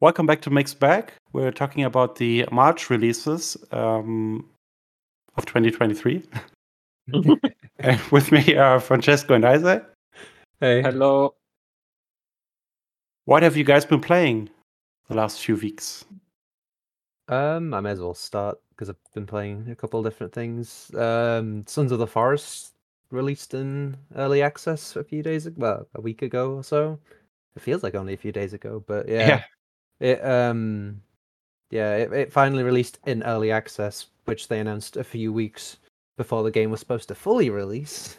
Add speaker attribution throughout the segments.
Speaker 1: Welcome back to MiXT BAG. We're talking about the March releases um, of 2023. and with me are Francesco and Isaac.
Speaker 2: Hey.
Speaker 3: Hello.
Speaker 1: What have you guys been playing the last few weeks?
Speaker 2: Um, I may as well start because I've been playing a couple of different things. Um, Sons of the Forest released in early access a few days ago, well, a week ago or so. It feels like only a few days ago, but yeah, it um, yeah, it, it finally released in early access, which they announced a few weeks before the game was supposed to fully release.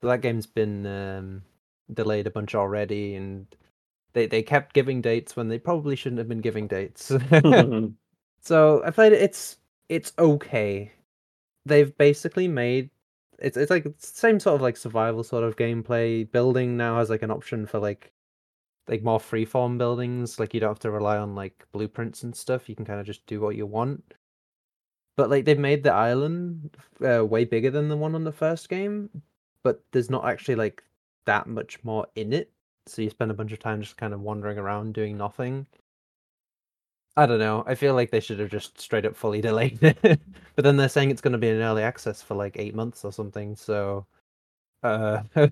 Speaker 2: So that game's been um, delayed a bunch already, and they they kept giving dates when they probably shouldn't have been giving dates. so I played it. It's it's okay. They've basically made it's it's like it's the same sort of like survival sort of gameplay. Building now has like an option for like like more freeform buildings. Like you don't have to rely on like blueprints and stuff. You can kind of just do what you want. But like they've made the island uh, way bigger than the one on the first game, but there's not actually like that much more in it. So you spend a bunch of time just kind of wandering around doing nothing. I don't know. I feel like they should have just straight up fully delayed it. but then they're saying it's going to be in early access for like eight months or something. So, uh,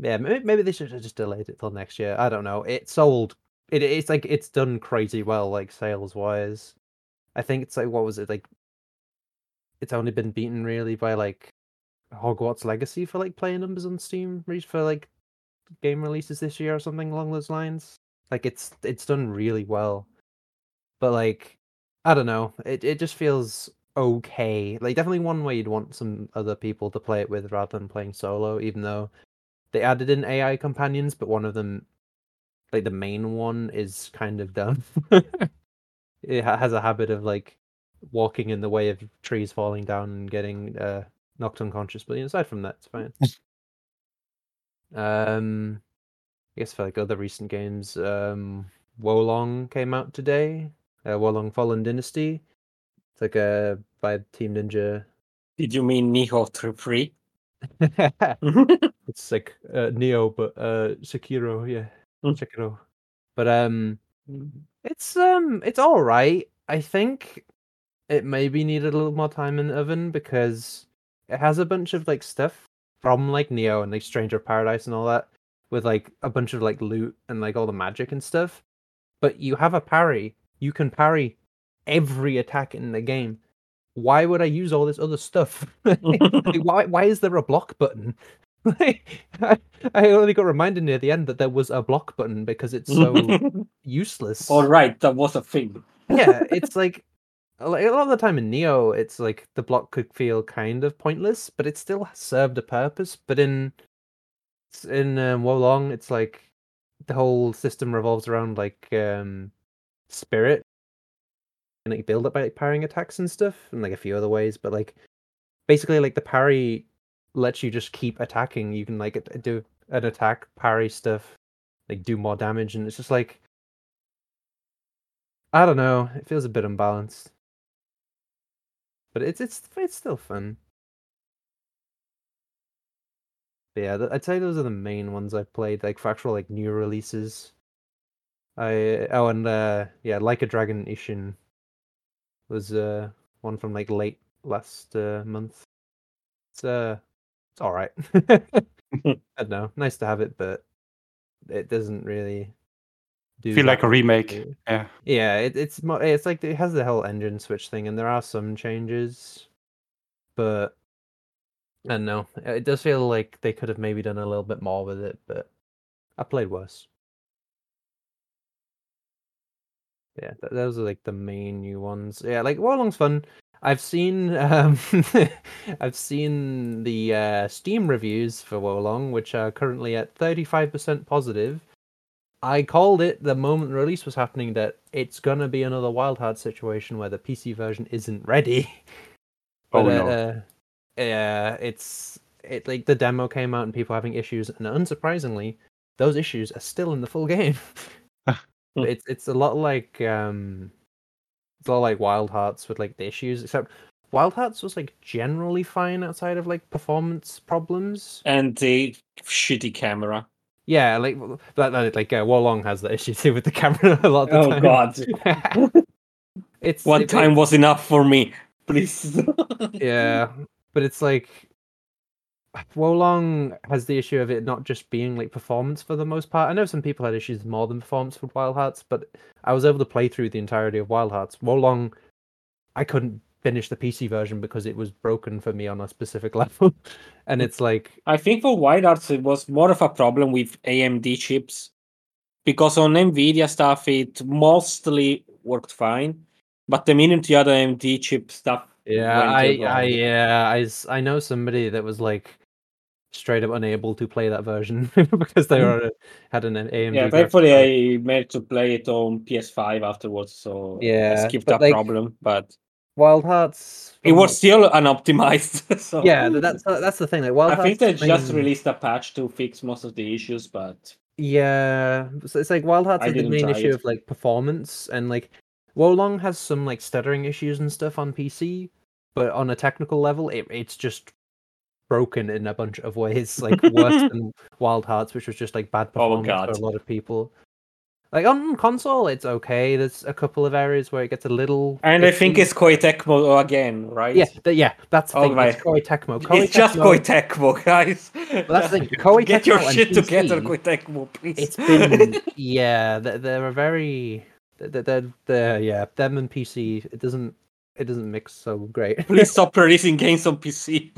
Speaker 2: yeah, maybe, maybe they should have just delayed it till next year. I don't know. It sold. It, it's like it's done crazy well, like sales wise. I think it's like what was it like? It's only been beaten really by like Hogwarts Legacy for like player numbers on Steam for like game releases this year or something along those lines. Like it's it's done really well. But like I don't know, it it just feels okay. Like definitely one way you'd want some other people to play it with rather than playing solo, even though they added in AI companions, but one of them like the main one is kind of dumb. it has a habit of like walking in the way of trees falling down and getting uh knocked unconscious. But aside from that, it's fine. um, I guess for like other recent games, um, Wo Long came out today. Uh, Wo Long Fallen Dynasty. It's like a by Team Ninja.
Speaker 3: Did you mean Nioh 3?
Speaker 2: it's like uh, Nioh, but uh, Sekiro, yeah,
Speaker 3: Mm.
Speaker 2: Sekiro. But um, it's um, it's all right. I think it maybe needed a little more time in the oven because it has a bunch of like stuff from like Nioh and like Stranger Paradise and all that, with like a bunch of like loot and like all the magic and stuff. But you have a parry. You can parry every attack in the game. Why would I use all this other stuff? Like, why why is there a block button? Like, I, I only got reminded near the end that there was a block button because it's so useless.
Speaker 3: All right, that was a thing.
Speaker 2: yeah, it's like like a lot of the time in Nioh, it's like the block could feel kind of pointless, but it still served a purpose. But in in um, Wo Long, it's like the whole system revolves around like um spirit and like build up by like parrying attacks and stuff, and like a few other ways. But like basically, like the parry lets you just keep attacking. You can like do an attack, parry stuff, like do more damage, and it's just like I don't know. It feels a bit unbalanced, but it's it's it's still fun. But yeah, I'd say those are the main ones I've played, like for actual like new releases. I oh and uh yeah, like a Dragon Ishin was uh one from like late last uh, month. It's uh it's all right. I don't know, nice to have it, but it doesn't really do
Speaker 1: Feel like a remake.
Speaker 2: to-
Speaker 1: Yeah.
Speaker 2: Yeah, it, it's mo- it's like it has the whole engine switch thing, and there are some changes, but I don't know. It does feel like they could have maybe done a little bit more with it, but I played worse. Yeah, th- those are like the main new ones. Yeah, like Wo Long's fun. I've seen um I've seen the uh Steam reviews for Wo Long, which are currently at 35% positive. I called it the moment the release was happening that it's gonna be another Wild Heart situation where the PC version isn't ready.
Speaker 1: Oh,
Speaker 2: But,
Speaker 1: no.
Speaker 2: uh, yeah, it's it like the demo came out and people having issues, and unsurprisingly, those issues are still in the full game. But it's it's a lot like um, it's a lot like Wild Hearts with like the issues, except Wild Hearts was like generally fine outside of like performance problems.
Speaker 3: And the shitty camera.
Speaker 2: Yeah, like that, that like uh, Wo Long has the issue too with the camera a lot of the
Speaker 3: Oh
Speaker 2: time.
Speaker 3: god.
Speaker 2: it's
Speaker 3: One
Speaker 2: it-
Speaker 3: time was enough for me. Please.
Speaker 2: yeah, but it's like Wo Long has the issue of it not just being like performance for the most part. I know some people had issues more than performance with Wild Hearts, but I was able to play through the entirety of Wild Hearts. Wolong, I couldn't finish the PC version because it was broken for me on a specific level, and it's like
Speaker 3: I think for Wild Hearts it was more of a problem with AMD chips. Because on Nvidia stuff it mostly worked fine. But the minute the other AMD chip stuff
Speaker 2: Yeah, I. I, yeah, I, I know somebody that was like straight up unable to play that version because they mm. were uh, had an uh, AMD.
Speaker 3: Mm-hmm. Yeah, thankfully. I managed to play it on PS5 afterwards, so
Speaker 2: Yeah,
Speaker 3: I skipped that
Speaker 2: like,
Speaker 3: problem. But
Speaker 2: Wild Hearts.
Speaker 3: it was still unoptimized. so
Speaker 2: yeah, that's uh, that's the thing. Like Wild
Speaker 3: I think they
Speaker 2: Hearts
Speaker 3: just released a patch to fix most of the issues, but
Speaker 2: Yeah, so it's like Wild Hearts is the main issue
Speaker 3: it.
Speaker 2: of like performance and like Wo Long has some like stuttering issues and stuff on PC, but on a technical level, it, it's just broken in a bunch of ways, like worse than Wild Hearts, which was just like bad
Speaker 3: Oh,
Speaker 2: performance
Speaker 3: God.
Speaker 2: for a lot of people. Like on console, it's okay. There's a couple of areas where it gets a little.
Speaker 3: and I think it's Koei Tecmo again, right?
Speaker 2: yeah, th- yeah. That's the
Speaker 3: Oh,
Speaker 2: thing. It's. Koei Tecmo. Koei
Speaker 3: it's just
Speaker 2: Tecmo-
Speaker 3: Koei Tecmo, guys.
Speaker 2: that's the thing, Koei
Speaker 3: Get your
Speaker 2: Tecmo and
Speaker 3: shit together,
Speaker 2: PC
Speaker 3: Koei Tecmo, please.
Speaker 2: it's been yeah they're, they're a very they're, they're, they're yeah them and pc it doesn't it doesn't mix so great
Speaker 3: please stop releasing games on PC.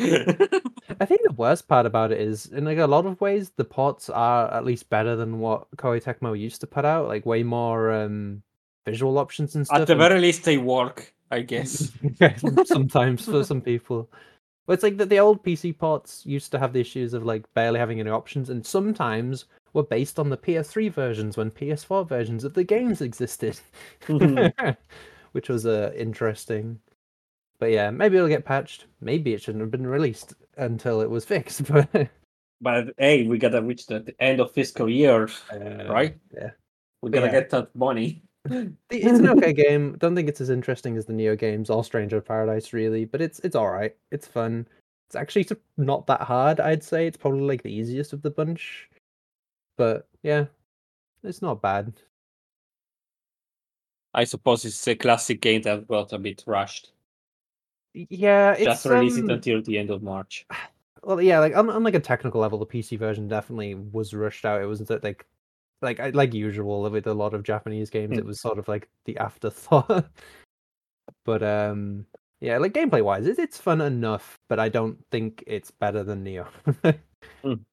Speaker 2: I think the worst part about it is in like a lot of ways the ports are at least better than what koei tecmo used to put out like way more um visual options and stuff
Speaker 3: At the
Speaker 2: and-
Speaker 3: very least, they work, I guess.
Speaker 2: sometimes for some people. But it's like that the old pc ports used to have the issues of like barely having any options and sometimes were based on the ps3 versions when ps4 versions of the games existed.
Speaker 3: Mhm.
Speaker 2: which was uh, interesting. But yeah maybe it'll get patched. Maybe it shouldn't have been released until it was fixed but
Speaker 3: But hey, we gotta reach the end of fiscal year, uh, right?
Speaker 2: yeah.
Speaker 3: We gotta
Speaker 2: Yeah.
Speaker 3: get that money.
Speaker 2: it's an okay game don't think it's as interesting as the nioh games or stranger of paradise really but it's it's all right it's fun it's actually not that hard i'd say it's probably like the easiest of the bunch but yeah it's not bad
Speaker 3: I suppose it's a classic game that got a bit rushed.
Speaker 2: Yeah it's
Speaker 3: Just release
Speaker 2: um,
Speaker 3: it until the end of March.
Speaker 2: Well, yeah, like on, on like a technical level, the PC version definitely was rushed out. It was that like, like like usual with a lot of Japanese games,
Speaker 3: Hmm.
Speaker 2: it was sort of like the afterthought. but um, yeah, like gameplay wise, it, it's fun enough, but I don't think it's better than Nioh.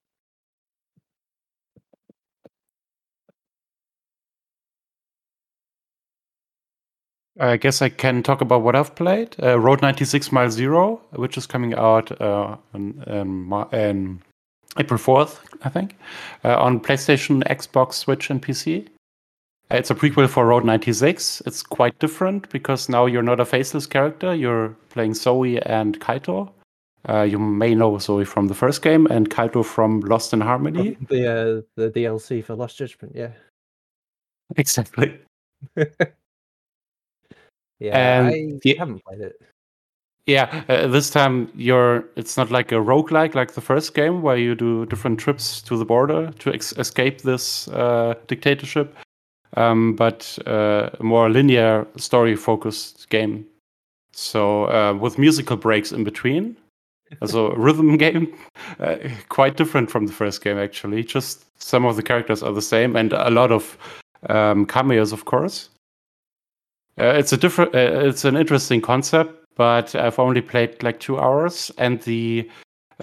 Speaker 1: I guess I can talk about what I've played. Uh, Road 96 Mile Zero, which is coming out uh, in, in, in April 4th, I think, uh, on PlayStation, Xbox, Switch, and PC. It's a prequel for Road 96. It's quite different because now you're not a faceless character. You're playing Zoe and Kaito. Uh, you may know Zoe from the first game and Kaito from Lost in Harmony.
Speaker 2: the uh, the DLC for Lost Judgment, yeah,
Speaker 1: Exactly.
Speaker 2: yeah.
Speaker 1: And
Speaker 2: I haven't played it.
Speaker 1: Yeah, uh, this time you're. It's not like a roguelike like the first game where you do different trips to the border to ex- escape this uh, dictatorship, um, but uh, a more linear story-focused game. So uh, with musical breaks in between, so a rhythm game, uh, quite different from the first game actually. Just some of the characters are the same, and a lot of um, cameos, of course. Uh, it's a different. Uh, it's an interesting concept, but I've only played like two hours, and the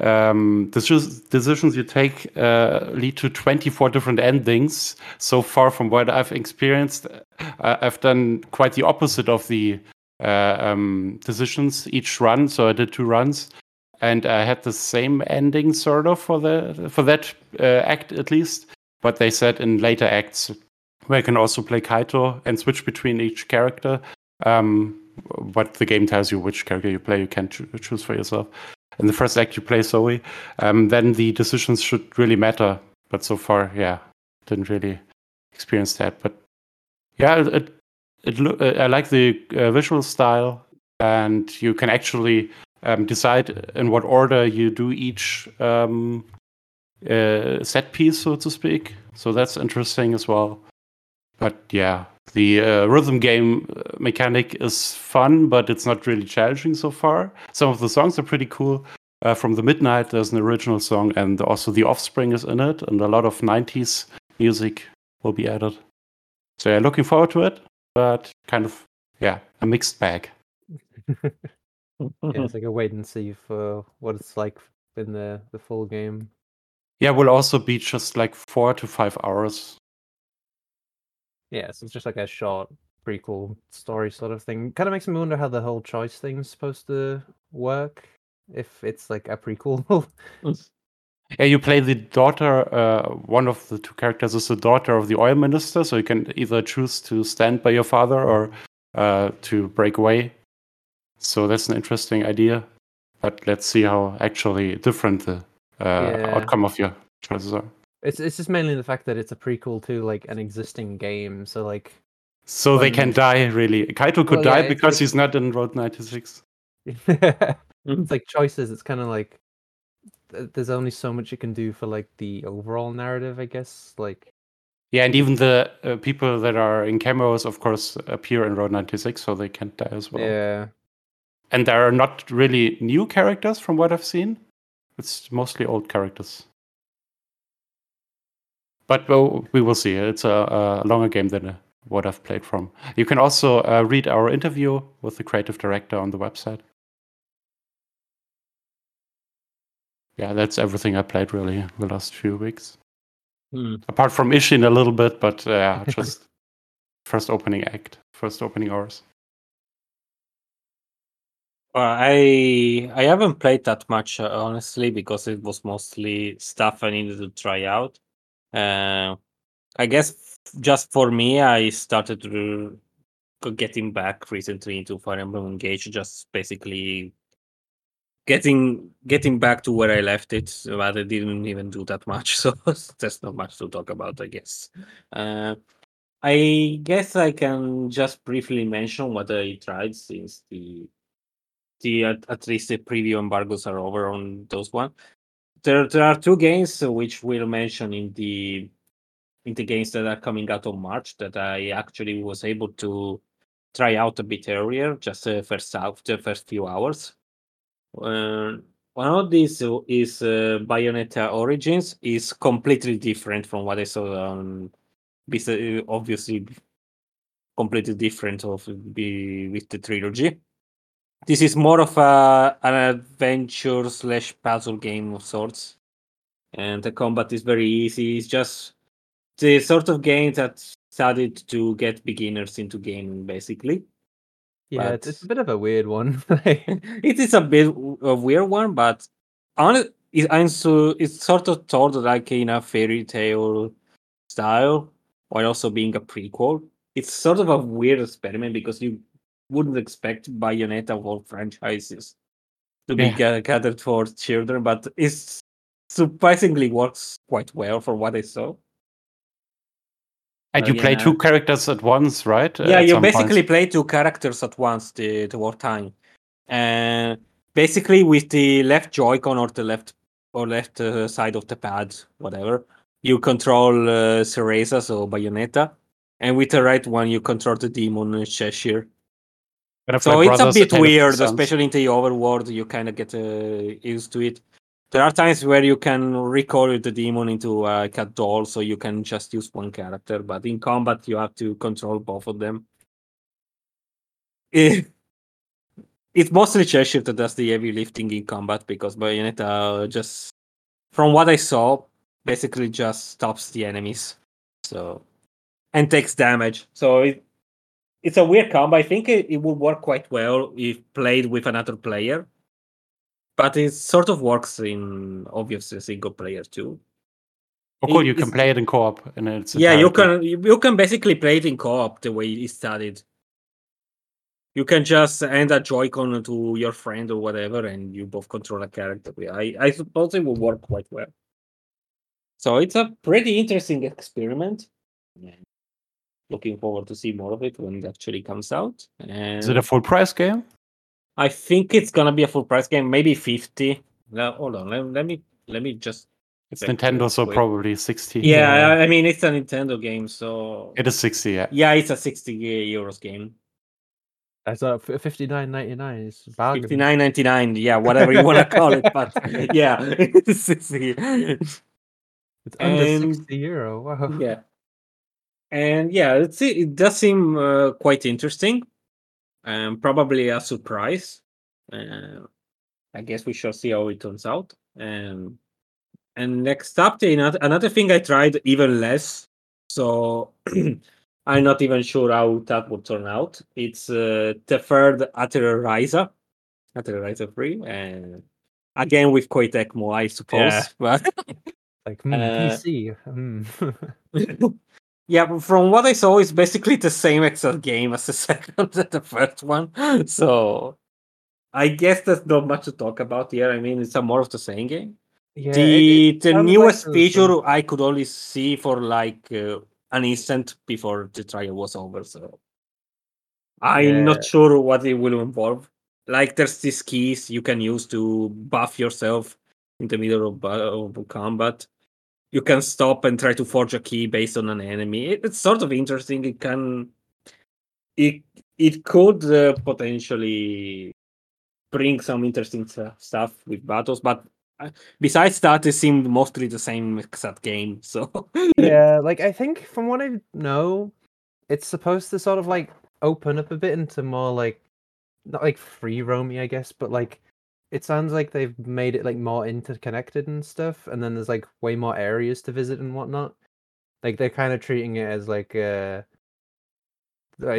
Speaker 1: um, deci- decisions you take uh, lead to 24 different endings. So far from what I've experienced, uh, I've done quite the opposite of the uh, um, decisions each run. So I did two runs, and I had the same ending sort of for the for that act at least. But they said in later acts where you can also play Kaito and switch between each character. Um, what the game tells you which character you play, you can choo- choose for yourself. In the first act, you play Zoe. Um, then the decisions should really matter. But so far, yeah, didn't really experience that. But yeah, it, it, loo- uh, I like the uh, visual style, and you can actually um, decide in what order you do each um, uh, set piece, so to speak. So that's interesting as well. But yeah, the uh, rhythm game uh, mechanic is fun, but it's not really challenging so far. Some of the songs are pretty cool. Uh, from the Midnight, there's an original song, and also The Offspring is in it, and a lot of 90s music will be added. So yeah, looking forward to it, but kind of, yeah, a mixed bag.
Speaker 2: yeah, it's like a wait and see for what it's like in the the full game.
Speaker 1: Yeah, will also be just like four to five hours.
Speaker 2: Yeah, so it's just like a short prequel story sort of thing. Kind of makes me wonder how the whole choice thing's supposed to work if it's like a prequel.
Speaker 1: Yeah, you play the daughter. Uh, one of the two characters is the daughter of the oil minister, so you can either choose to stand by your father or uh, to break away. So that's an interesting idea. But let's see how actually different the uh,
Speaker 2: Yeah.
Speaker 1: outcome of your choices are.
Speaker 2: It's it's just mainly the fact that it's a prequel to like an existing game. So like
Speaker 1: So they can die, really. Kaito could
Speaker 2: Well,
Speaker 1: die
Speaker 2: it's
Speaker 1: because
Speaker 2: like-
Speaker 1: he's not in Road 96.
Speaker 2: it's like choices. It's kind of like there's only so much you can do for like the overall narrative, I guess. Like
Speaker 1: Yeah, and even the uh, people that are in cameos, of course, appear in Road 96, so they can't die as well.
Speaker 2: yeah,
Speaker 1: And there are not really new characters from what I've seen. It's mostly old characters. But well, we will see. It's a, a longer game than what I've played from. You can also uh, read our interview with the creative director on the website. Yeah, that's everything I played really the last few weeks.
Speaker 3: Hmm.
Speaker 1: Apart from Ishin a little bit, but uh, just first opening act, first opening hours.
Speaker 3: Well, I I haven't played that much uh, honestly because it was mostly stuff I needed to try out. Uh, I guess f- just for me, I started getting back recently into Fire Emblem Engage, just basically getting getting back to where I left it. But I didn't even do that much, so there's not much to talk about, I guess. Uh, I guess I can just briefly mention what I tried since the the at, at least the preview embargoes are over on those one. There there are two games which we'll mention in the in the games that are coming out on March that I actually was able to try out a bit earlier, just the first half, the first few hours. Uh, one of these is uh, Bayonetta Origins is completely different from what I saw on. Obviously, completely different of the with the trilogy this is more of a an adventure slash puzzle game of sorts. And the combat is very easy. It's just the sort of game that started to get beginners into gaming basically.
Speaker 2: Yeah, it's, it's a bit of a weird one.
Speaker 3: it is a bit a weird one but honest it, so it's sort of told like in a fairy tale style while also being a prequel. It's sort of a weird experiment because you wouldn't expect bayonetta all franchises to be
Speaker 1: Yeah.
Speaker 3: gathered for children but it surprisingly works quite well for what i saw
Speaker 1: And
Speaker 3: Uh,
Speaker 1: you play
Speaker 3: yeah.
Speaker 1: two characters at once, right?
Speaker 3: yeah
Speaker 1: At
Speaker 3: you
Speaker 1: some point.
Speaker 3: basically play two characters at once the, the war time and basically with the left joy-con or the left or left uh, side of the pad whatever you control uh, Cereza, so bayonetta and with the right one you control the demon uh, cheshire so it's a bit
Speaker 1: Tale of Two
Speaker 3: weird especially in the overworld you kind of get uh, used to it. There are times where you can recall the demon into uh, like a doll so you can just use one character but in combat you have to control both of them. It's mostly cheshire that does the heavy lifting in combat because bayonetta just from what i saw basically just stops the enemies so and takes damage. So it, it's a weird combo. I think it, it would work quite well if played with another player, but it sort of works in obviously single player too.
Speaker 1: Oh, cool!
Speaker 3: it-
Speaker 1: You can play it in co-op, and it's
Speaker 3: Yeah, you can you you can basically play it in co-op the way it started. You can just hand a Joy-Con to your friend or whatever, and you both control a character. I I suppose it will work quite well. So it's a pretty interesting experiment. And Looking forward to see more of it when it actually comes out. And
Speaker 1: Is it a full price game?
Speaker 3: I think it's gonna be a full price game, maybe fifty. Now, hold on, let, let me let me just
Speaker 1: It's
Speaker 3: Like,
Speaker 1: Nintendo, so probably 60.
Speaker 3: Yeah,
Speaker 2: Yeah.
Speaker 3: I I mean it's a Nintendo game, so
Speaker 1: It is 60, yeah.
Speaker 3: yeah, it's a 60 euros game.
Speaker 2: I thought fifty nine ninety nine is a bargain.
Speaker 3: 59.99, yeah, whatever you want to call it, but yeah, it's 60.
Speaker 2: It's under
Speaker 3: And-
Speaker 2: sixty euro. Wow.
Speaker 3: yeah and yeah it's, it does seem uh, quite interesting and probably a surprise uh, i guess we shall see how it turns out um, and next up another, another thing i tried even less so i'm not even sure how that would turn out it's uh, the third Aterrorizer Aterrorizer 3 and again with Koei Tecmo i suppose
Speaker 2: Yeah.
Speaker 3: but
Speaker 2: Like mm,
Speaker 3: Uh,
Speaker 2: PC. mm.
Speaker 3: yeah, but from what I saw, it's basically the same exact game as the second and the first one. So I guess there's not much to talk about here. I mean, it's a more of the same game.
Speaker 2: yeah,
Speaker 3: the
Speaker 2: it- it
Speaker 3: the
Speaker 2: sounds like
Speaker 3: newest feature I could only see for like uh, an instant before the trial was over. So I'm
Speaker 2: Yeah.
Speaker 3: not sure what it will involve. Like there's these keys you can use to buff yourself in the middle of, of combat. You can stop and try to forge a key based on an enemy. It- it's sort of interesting. It can it it could uh, potentially bring some interesting stu- stuff with battles, but uh, besides that, it seemed mostly the same exact game. So
Speaker 2: yeah, like I think from what I know, it's supposed to sort of like open up a bit into more like not like free roaming, I guess, but like it sounds like they've made it like more interconnected and stuff, and then there's like way more areas to visit and whatnot. Like they're kind of treating it as like uh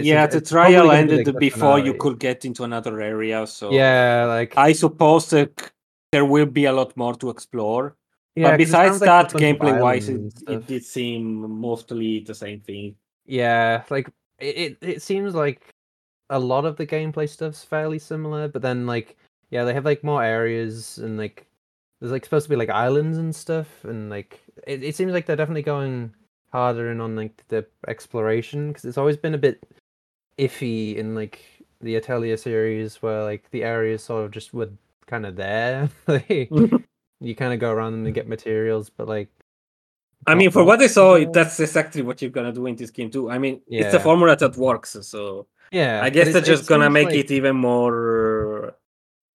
Speaker 3: yeah, the trial ended
Speaker 2: like,
Speaker 3: before you could get into another area. So
Speaker 2: Yeah, like
Speaker 3: I suppose that there will be a lot more to explore.
Speaker 2: yeah,
Speaker 3: but besides
Speaker 2: like
Speaker 3: that,
Speaker 2: there's a bunch of
Speaker 3: gameplay wise, it, it did seem mostly the same thing.
Speaker 2: Yeah, like it, it, it seems like a lot of the gameplay stuff's fairly similar, but then like yeah, they have like more areas and like there's like supposed to be like islands and stuff, and like it, it seems like they're definitely going harder in on like the exploration because it's always been a bit iffy in like the Atelier series where like the areas sort of just were kind of there. Like, you kind of go around them and get materials, but like
Speaker 3: I mean, for what I saw,
Speaker 2: more.
Speaker 3: that's exactly what you're gonna do in this game too. I mean, it's a formula that works, so
Speaker 2: yeah,
Speaker 3: I guess they're just gonna make
Speaker 2: like-
Speaker 3: it even more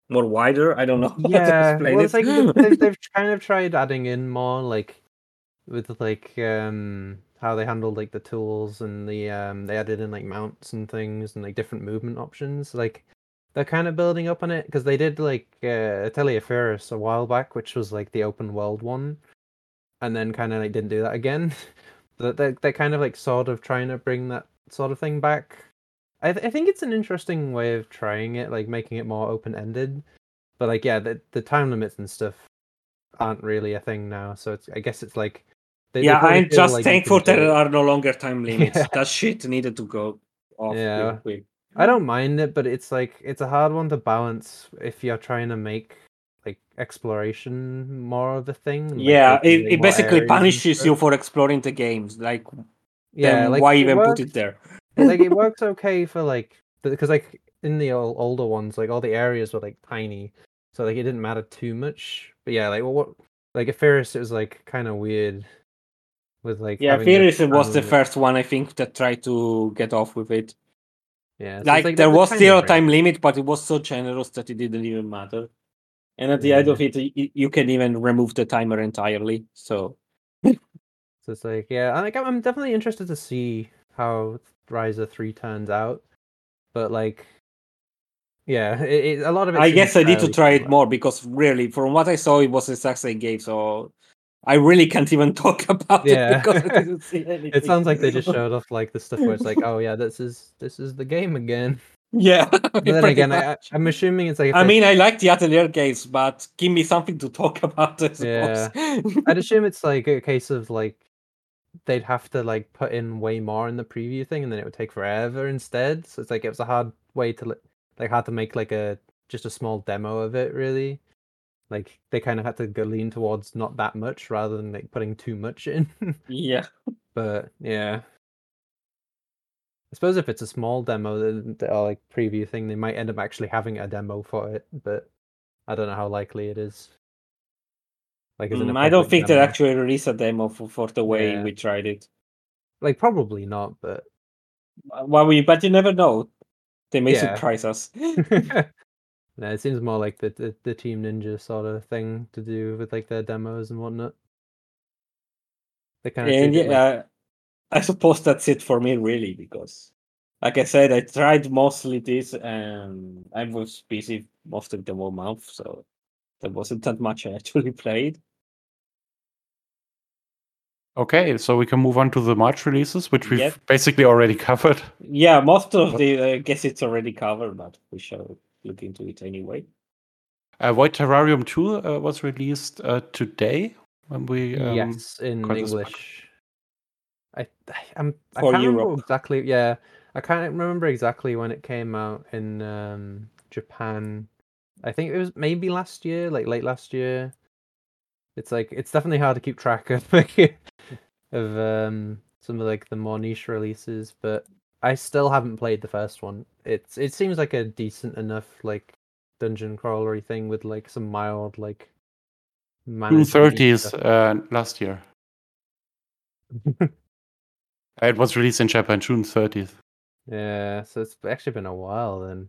Speaker 3: more wider. I don't know
Speaker 2: yeah well
Speaker 3: it.
Speaker 2: it's like they've, they've, they've kind of tried adding in more like with like um how they handled like the tools and the um they added in like mounts and things and like different movement options like they're kind of building up on it because they did like uh Atelier Firis a while back which was like the open world one and then kind of like didn't do that again but they're, they're kind of like sort of trying to bring that sort of thing back I, th- I think it's an interesting way of trying it like making it more open-ended but like yeah the, the time limits and stuff aren't really a thing now so it's i guess it's like they- they
Speaker 3: yeah,
Speaker 2: probably
Speaker 3: I'm just
Speaker 2: like
Speaker 3: thankful that there are no longer time limits.
Speaker 2: Yeah.
Speaker 3: That shit needed to go off. real
Speaker 2: Yeah.
Speaker 3: quick.
Speaker 2: i don't mind it but it's like it's a hard one to balance if you're trying to make like exploration more of a thing like,
Speaker 3: Yeah, it, it basically punishes you for exploring the games. Like,
Speaker 2: yeah like
Speaker 3: why even put it there?
Speaker 2: Like it works okay for like because like in the ol- older ones like all the areas were like tiny so like it didn't matter too much but yeah like well, what like at Firis it was like kind of weird with like
Speaker 3: Yeah,
Speaker 2: Firis the
Speaker 3: was
Speaker 2: time
Speaker 3: the first one I think that tried to get off with it.
Speaker 2: yeah so it's
Speaker 3: like, there was
Speaker 2: tiny
Speaker 3: still a time limit, but it was so generous that it didn't even matter. And at the end of it, y- you can even remove the timer entirely. So
Speaker 2: So it's like, yeah, I- like I'm I'm definitely interested to see how Ryza three turns out, but like, yeah, it, it, a lot of it.
Speaker 3: I guess I need to try it more because really, from what I saw, it was the exact same game. So I really can't even talk about
Speaker 2: Yeah.
Speaker 3: it because I didn't see anything.
Speaker 2: It sounds like they just showed off like the stuff where it's like, oh yeah, this is this is the game again.
Speaker 3: yeah.
Speaker 2: But then again, I, I-. I'm assuming it's like.
Speaker 3: I mean, I like the Atelier games, but give me something to talk about. I suppose.
Speaker 2: I'd assume it's like a case of like they'd have to like put in way more in the preview thing, and then it would take forever instead. So it's like it was a hard way to li- like hard to make like a just a small demo of it. Really, like they kind of had to go lean towards not that much rather than like putting too much in.
Speaker 3: yeah.
Speaker 2: but yeah. I suppose if it's a small demo then- or like preview thing, they might end up actually having a demo for it, but I don't know how likely it is. Like, as in a
Speaker 3: Mm, I don't think they actually released a demo for, for the way
Speaker 2: Yeah.
Speaker 3: we tried it.
Speaker 2: like probably not, but
Speaker 3: Well, we but you never know. They may
Speaker 2: Yeah.
Speaker 3: surprise us.
Speaker 2: no, it seems more like the, the the Team Ninja sort of thing to do with like their demos and whatnot. They kind of
Speaker 3: and
Speaker 2: it like
Speaker 3: yeah, I suppose that's it for me, really, because, like I said, I tried mostly this, and I was busy most of the whole month, so there wasn't that much I actually played.
Speaker 1: Okay, so we can move on to the March releases, which we've
Speaker 3: Yep.
Speaker 1: basically already covered.
Speaker 3: Yeah, most of the I guess it's already covered, but we shall look into it anyway.
Speaker 1: Uh, Void Terrarium 2 uh, was released uh, today when we. Um,
Speaker 2: yes in
Speaker 1: got this back.
Speaker 2: English. I I- I'm I
Speaker 3: For
Speaker 2: can't remember exactly. Yeah, I can't remember exactly when it came out in um, Japan. I think it was maybe last year, like late last year. It's like it's definitely hard to keep track of of um, some of like the more niche releases, but I still haven't played the first one. It's it seems like a decent enough like dungeon crawlery thing with like some mild like
Speaker 1: June 30th uh, last year. Uh, It was released in Japan June 30th.
Speaker 2: Yeah, so it's actually been a while then.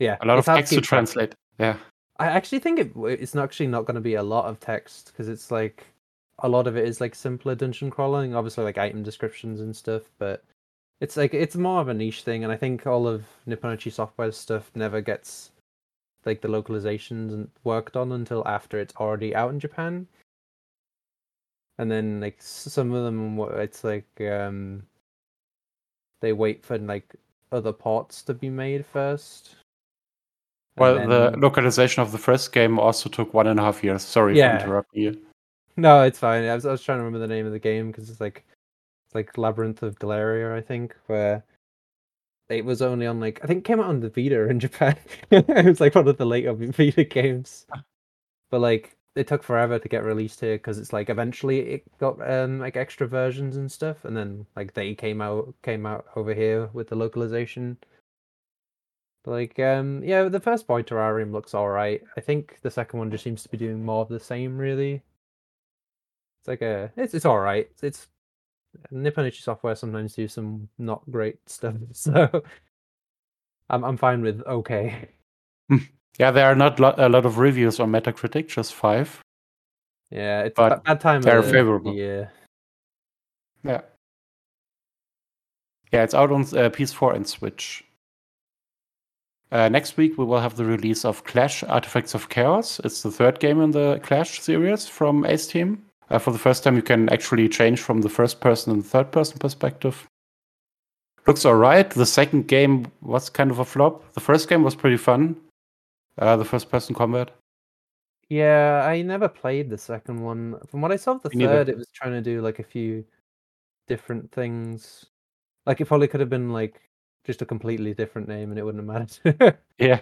Speaker 2: Yeah,
Speaker 1: A lot of text to
Speaker 2: track.
Speaker 1: translate. Yeah.
Speaker 2: I actually think it it's actually not going to be a lot of text because it's like a lot of it is like simpler dungeon crawling, obviously like item descriptions and stuff, but it's like it's more of a niche thing, and I think all of Nippon Ichi Software stuff never gets like the localizations worked on until after it's already out in Japan. And then like some of them, it's like um they wait for like other ports to be made first.
Speaker 1: Well, the localization of the first game also took one and a half years. Sorry
Speaker 2: Yeah.
Speaker 1: for interrupting you.
Speaker 2: No, it's fine. I was, I was trying to remember the name of the game because it's like it's like Labyrinth of Galleria, I think, where it was only on like I think it came out on the Vita in Japan. it was like one of the later Vita games, but like it took forever to get released here because it's like eventually it got um like extra versions and stuff, and then like they came out came out over here with the localization. Like um yeah, the first Void Terrarium looks alright. I think the second one just seems to be doing more of the same, really. It's like a it's it's all right. It's, it's Nippon Ichi Software sometimes do some not great stuff, so I'm I'm fine with okay.
Speaker 1: Yeah, there are not lo- a lot of reviews on Metacritic, just five.
Speaker 2: Yeah, it's
Speaker 1: But
Speaker 2: bad time.
Speaker 1: they're
Speaker 2: the
Speaker 1: favorable.
Speaker 2: year.
Speaker 1: Yeah. Yeah, it's out on uh, PS4 and Switch. Uh, next week, we will have the release of Clash Artifacts of Chaos. It's the third game in the Clash series from Ace Team. Uh, for the first time, you can actually change from the first person and third person perspective. Looks alright. The second game was kind of a flop. The first game was pretty fun. Uh, the first person combat.
Speaker 2: Yeah, I never played the second one. From what I saw of the
Speaker 1: Me neither.
Speaker 2: third, it was trying to do like a few different things. Like it probably could have been like just a completely different name, and it wouldn't have mattered.
Speaker 1: Yeah.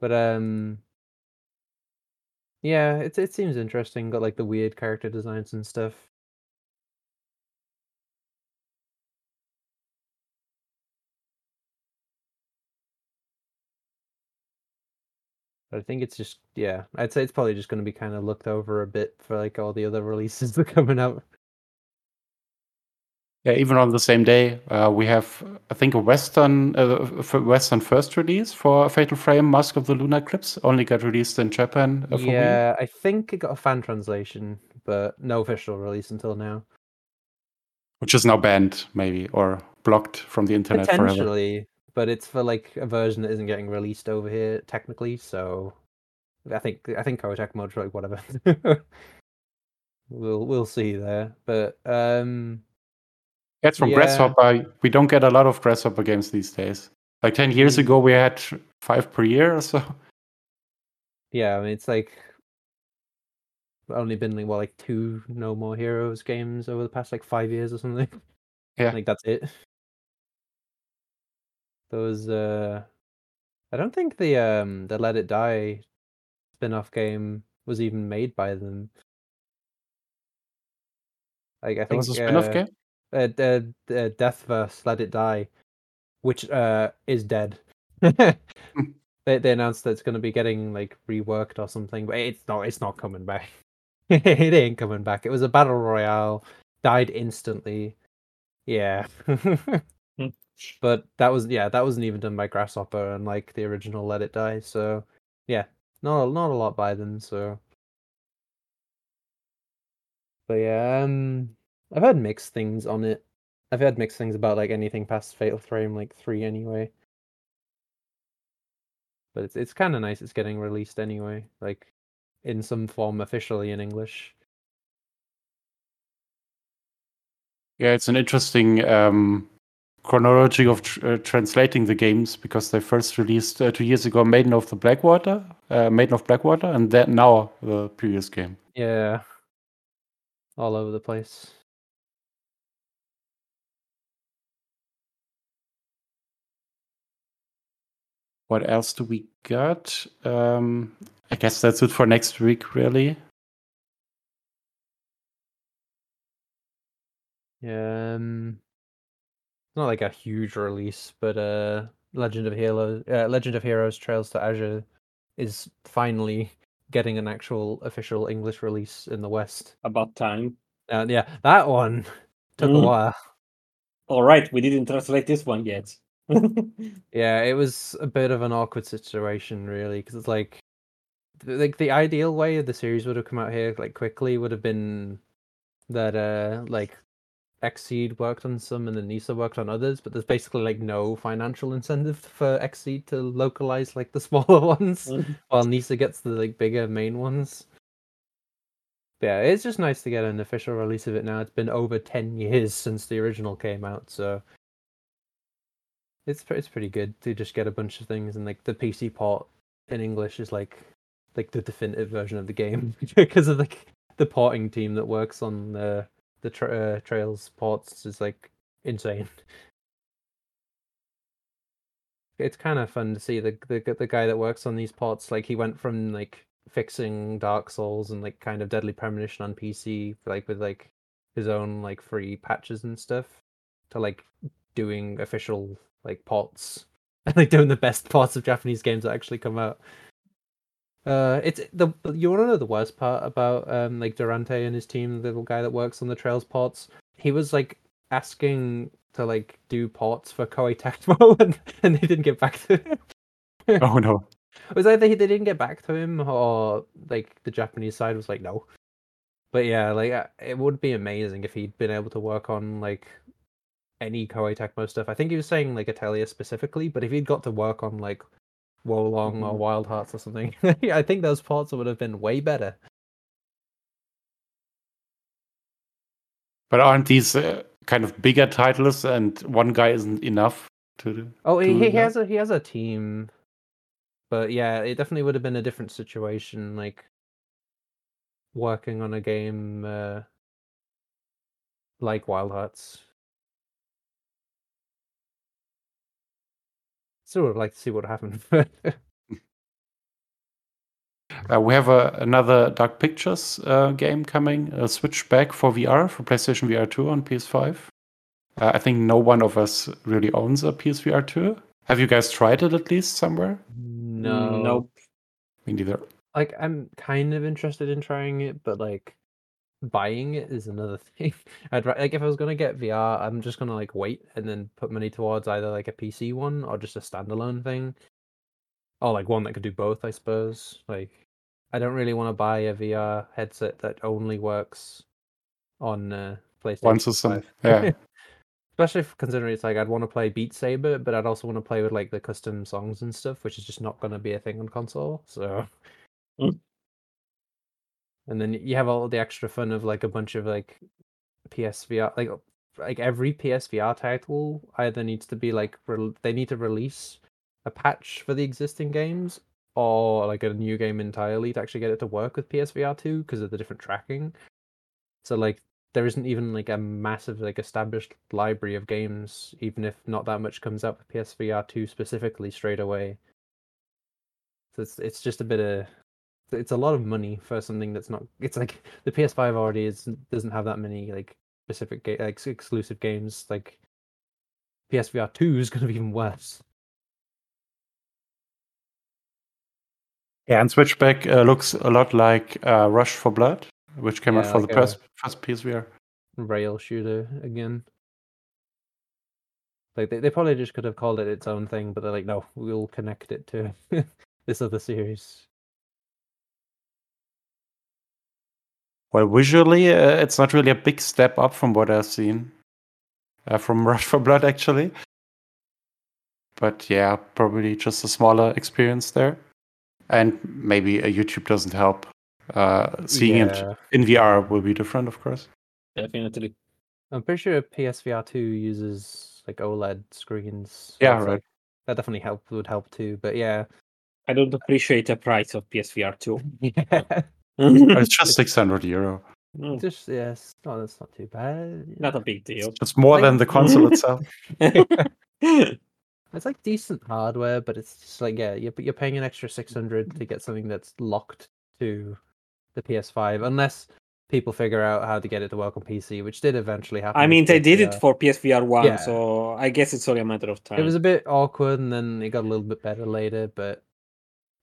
Speaker 2: But um, yeah, it it seems interesting. Got like the weird character designs and stuff. But I think it's just yeah, I'd say it's probably just going to be kind of looked over a bit for like all the other releases that are coming out.
Speaker 1: Yeah, even on the same day, uh, we have, I think, a Western uh, Western first release for Fatal Frame Mask of the Lunar Eclipse. Only got released in Japan uh, Wii.
Speaker 2: yeah, I think it got a fan translation, but no official release until now.
Speaker 1: which is now banned, maybe, or blocked from the internet forever.
Speaker 2: But it's for like a version that isn't getting released over here technically. So I think I think Koei Tecmo's like whatever. we'll we'll see there, but um,
Speaker 1: From
Speaker 2: Yeah.
Speaker 1: Grasshopper. We don't get a lot of Grasshopper games these days. Like 10 years
Speaker 2: Mm.
Speaker 1: ago, we had five per year or so.
Speaker 2: yeah, I mean it's like only been like what like two No More Heroes games over the past like five years or something.
Speaker 1: Yeah.
Speaker 2: like that's it. Those uh, I don't think the um the Let It Die spin-off game was even made by them. Like I
Speaker 1: There was
Speaker 2: think
Speaker 1: a spin off
Speaker 2: uh,
Speaker 1: game.
Speaker 2: Uh, uh, uh, Deathverse, Let It Die, which uh is dead. they they announced that it's going to be getting like reworked or something, but it's not. It's not coming back. it ain't coming back. It was a battle royale, died instantly. Yeah. but that was yeah, that wasn't even done by Grasshopper, and like the original Let It Die. So yeah, not not a lot by them. So, but yeah, um, I've heard mixed things on it. I've heard mixed things about like anything past Fatal Frame like three anyway. But it's it's kind of nice. It's getting released anyway, like in some form officially in English.
Speaker 1: Yeah, it's an interesting um, chronology of tr- uh, translating the games because they first released uh, two years ago Maiden of the Blackwater, uh, Maiden of Blackwater, and then now the previous game.
Speaker 2: Yeah, all over the place.
Speaker 1: What else do we got? Um, I guess that's it for next week, really.
Speaker 2: Yeah, um, not like a huge release, but uh, Legend of Heroes, uh, Legend of Heroes: Trails to Azure is finally getting an actual official English release in the West.
Speaker 3: About time.
Speaker 2: And yeah, that one took
Speaker 3: Mm.
Speaker 2: a while.
Speaker 3: All right, we didn't translate this one yet.
Speaker 2: Yeah, it was a bit of an awkward situation, really, because it's like, like the ideal way the series would have come out here like quickly would have been that uh like Xseed worked on some and then Nisa worked on others, but there's basically like no financial incentive for Xseed to localize like the smaller ones, while Nisa gets the like bigger main ones. But yeah, it's just nice to get an official release of it now. It's been over ten years since the original came out, so it's it's pretty good to just get a bunch of things and like the PC port in English is like like the definitive version of the game because of like the porting team that works on the the tra- uh, Trails ports is like insane. It's kind of fun to see the, the the guy that works on these ports. Like he went from like fixing Dark Souls and like kind of Deadly Premonition on PC, like with like his own like free patches and stuff, to like doing official like ports and like doing the best ports of Japanese games that actually come out. Uh, it's the you want to know the worst part about um like Durante and his team, the little guy that works on the Trails ports. He was like asking to like do ports for Koei Tecmo, and, and they didn't get back to him.
Speaker 1: Oh no.
Speaker 2: It was either he, they didn't get back to him, or like the Japanese side was like no. But yeah, like uh, it would be amazing if he'd been able to work on like any Koei Tecmo stuff. I think he was saying like Atelier specifically, but if he'd got to work on like Wo Long or
Speaker 3: Mhm.
Speaker 2: Wild Hearts or something, I think those parts would have been way better.
Speaker 1: But aren't these uh, kind of bigger titles and one guy isn't enough to do?
Speaker 2: Oh, he,
Speaker 1: to
Speaker 2: he has a he has a team, but yeah, it definitely would have been a different situation, like working on a game uh, like Wild Hearts. Still would have liked to see what happened.
Speaker 1: Uh, we have a, another Dark Pictures uh, game coming, a Switchback for VR, for PlayStation VR 2 on PS5. Uh, I think no one of us really owns a PSVR 2. Have you guys tried it at least somewhere?
Speaker 2: no,
Speaker 3: Nope.
Speaker 1: Me neither.
Speaker 2: like I'm kind of interested in trying it, but like buying it is another thing. I'd like if I was gonna get VR, I'm just gonna like wait and then put money towards either like a PC one or just a standalone thing, or like one that could do both. I suppose. Like I don't really want to buy a VR headset that only works on uh, PlayStation.
Speaker 1: One system.
Speaker 2: 5.
Speaker 1: Yeah.
Speaker 2: Especially if, considering it's like I'd want to play Beat Saber, but I'd also want to play with like the custom songs and stuff, which is just not going to be a thing on console. So,
Speaker 3: Mm.
Speaker 2: And then you have all the extra fun of like a bunch of like PSVR, like like every PSVR title either needs to be like rel they need to release a patch for the existing games or like a new game entirely to actually get it to work with PSVR two because of the different tracking. So like there isn't even like a massive like established library of games, even if not that much comes out with PSVR two specifically straight away. So it's it's just a bit of it's a lot of money for something that's not. It's like the PS5 already is doesn't have that many like specific ga- like exclusive games. Like PSVR two is going to be even worse.
Speaker 1: Yeah, and Switchback uh, looks a lot like uh, Rush of Blood. which came out for
Speaker 2: like
Speaker 1: the first first PSVR.
Speaker 2: rail shooter again. Like they, they probably just could have called it its own thing, but they're like, no, we'll connect it to this other series.
Speaker 1: Well, visually, uh, it's not really a big step up from what I've seen uh, from Rush of Blood, actually. But yeah, probably just a smaller experience there, and maybe a YouTube doesn't help. Uh, seeing it in VR will be different, of course.
Speaker 3: Definitely.
Speaker 2: I'm pretty sure PSVR two uses like OLED screens.
Speaker 1: Yeah, right.
Speaker 2: like, that definitely help would help too. But yeah,
Speaker 3: I don't appreciate the price of PSVR 2.
Speaker 2: yeah,
Speaker 1: But it's just 600 euro.
Speaker 3: Mm,
Speaker 2: just yes, no, that's not too bad.
Speaker 3: Not a big deal.
Speaker 1: It's more than the console itself.
Speaker 2: It's like decent hardware, but it's just like yeah, you're you're paying an extra six hundred to get something that's locked to the PS5, unless people figure out how to get it to work on PC, which did eventually happen.
Speaker 3: I mean, they did it
Speaker 2: PSVR.
Speaker 3: for PSVR 1,
Speaker 2: Yeah.
Speaker 3: so I guess it's only a matter of time.
Speaker 2: It was a bit awkward, and then it got a little bit better later. But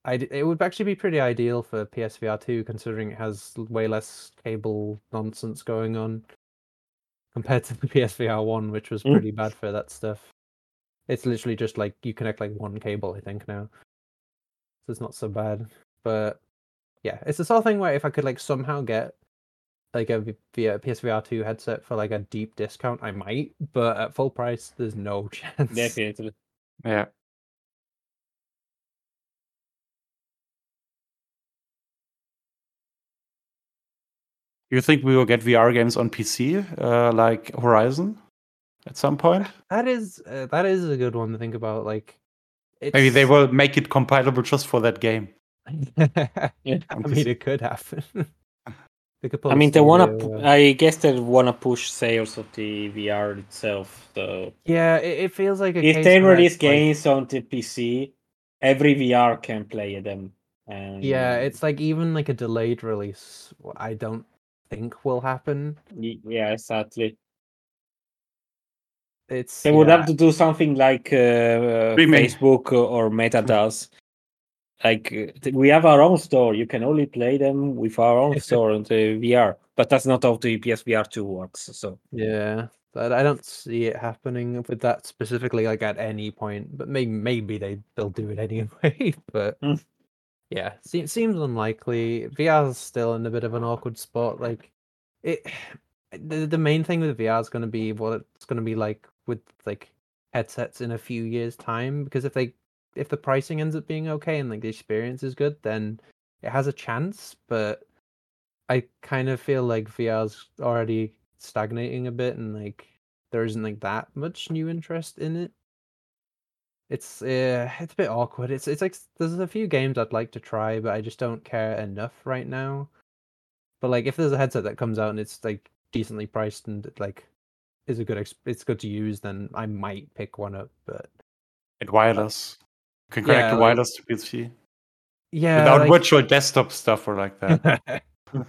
Speaker 2: I d- it would actually be pretty ideal for PSVR two, considering it has way less cable nonsense going on compared to the PSVR one, which was
Speaker 3: Mm.
Speaker 2: pretty bad for that stuff. It's literally just like you connect like one cable, I think now, so it's not so bad. But yeah, it's the sort of thing where if I could like somehow get like a via PSVR two headset for like a deep discount, I might. But at full price, there's no chance.
Speaker 3: Definitely.
Speaker 1: Yeah. You think we will get VR games on PC, uh, like Horizon, at some point?
Speaker 2: That is uh, that is a good one to think about. Like, it's...
Speaker 1: Maybe they will make it compatible just for that game.
Speaker 2: I
Speaker 3: Yeah.
Speaker 1: on
Speaker 2: mean, it could happen. they could pull
Speaker 3: I
Speaker 2: a
Speaker 3: mean, they wanna.
Speaker 2: studio, uh,
Speaker 3: I guess they wanna push sales of the VR itself. So
Speaker 2: Yeah, it, it feels like a
Speaker 3: if
Speaker 2: case
Speaker 3: they release
Speaker 2: it's like-
Speaker 3: games on the PC, every VR can play them. And
Speaker 2: yeah, it's like even like a delayed release. I don't think will happen.
Speaker 3: yeah, exactly.
Speaker 2: It's
Speaker 3: They would
Speaker 2: yeah,
Speaker 3: have to do something like uh, Facebook or Meta does. Like uh, we have our own store. You can only play them with our own store on the VR, but that's not how the PSVR two works. So
Speaker 2: yeah. But I don't see it happening with that specifically, like at any point. But maybe maybe they they'll do it anyway. but
Speaker 3: Hmm.
Speaker 2: Yeah, se- seems unlikely. VR is still in a bit of an awkward spot. Like it, the the main thing with VR is going to be what it's going to be like with like headsets in a few years' time. Because if they if the pricing ends up being okay and like the experience is good, then it has a chance. But I kind of feel like VR's already stagnating a bit, and like there isn't like that much new interest in it. It's uh, it's a bit awkward. It's it's like there's a few games I'd like to try, but I just don't care enough right now. But like if there's a headset that comes out and it's like decently priced and like is a good ex- it's good to use, then I might pick one up. But
Speaker 1: And wireless. You can connect
Speaker 2: Yeah,
Speaker 1: the
Speaker 2: like-
Speaker 1: wireless to PC
Speaker 2: yeah,
Speaker 1: without
Speaker 2: like-
Speaker 1: virtual desktop stuff or like that.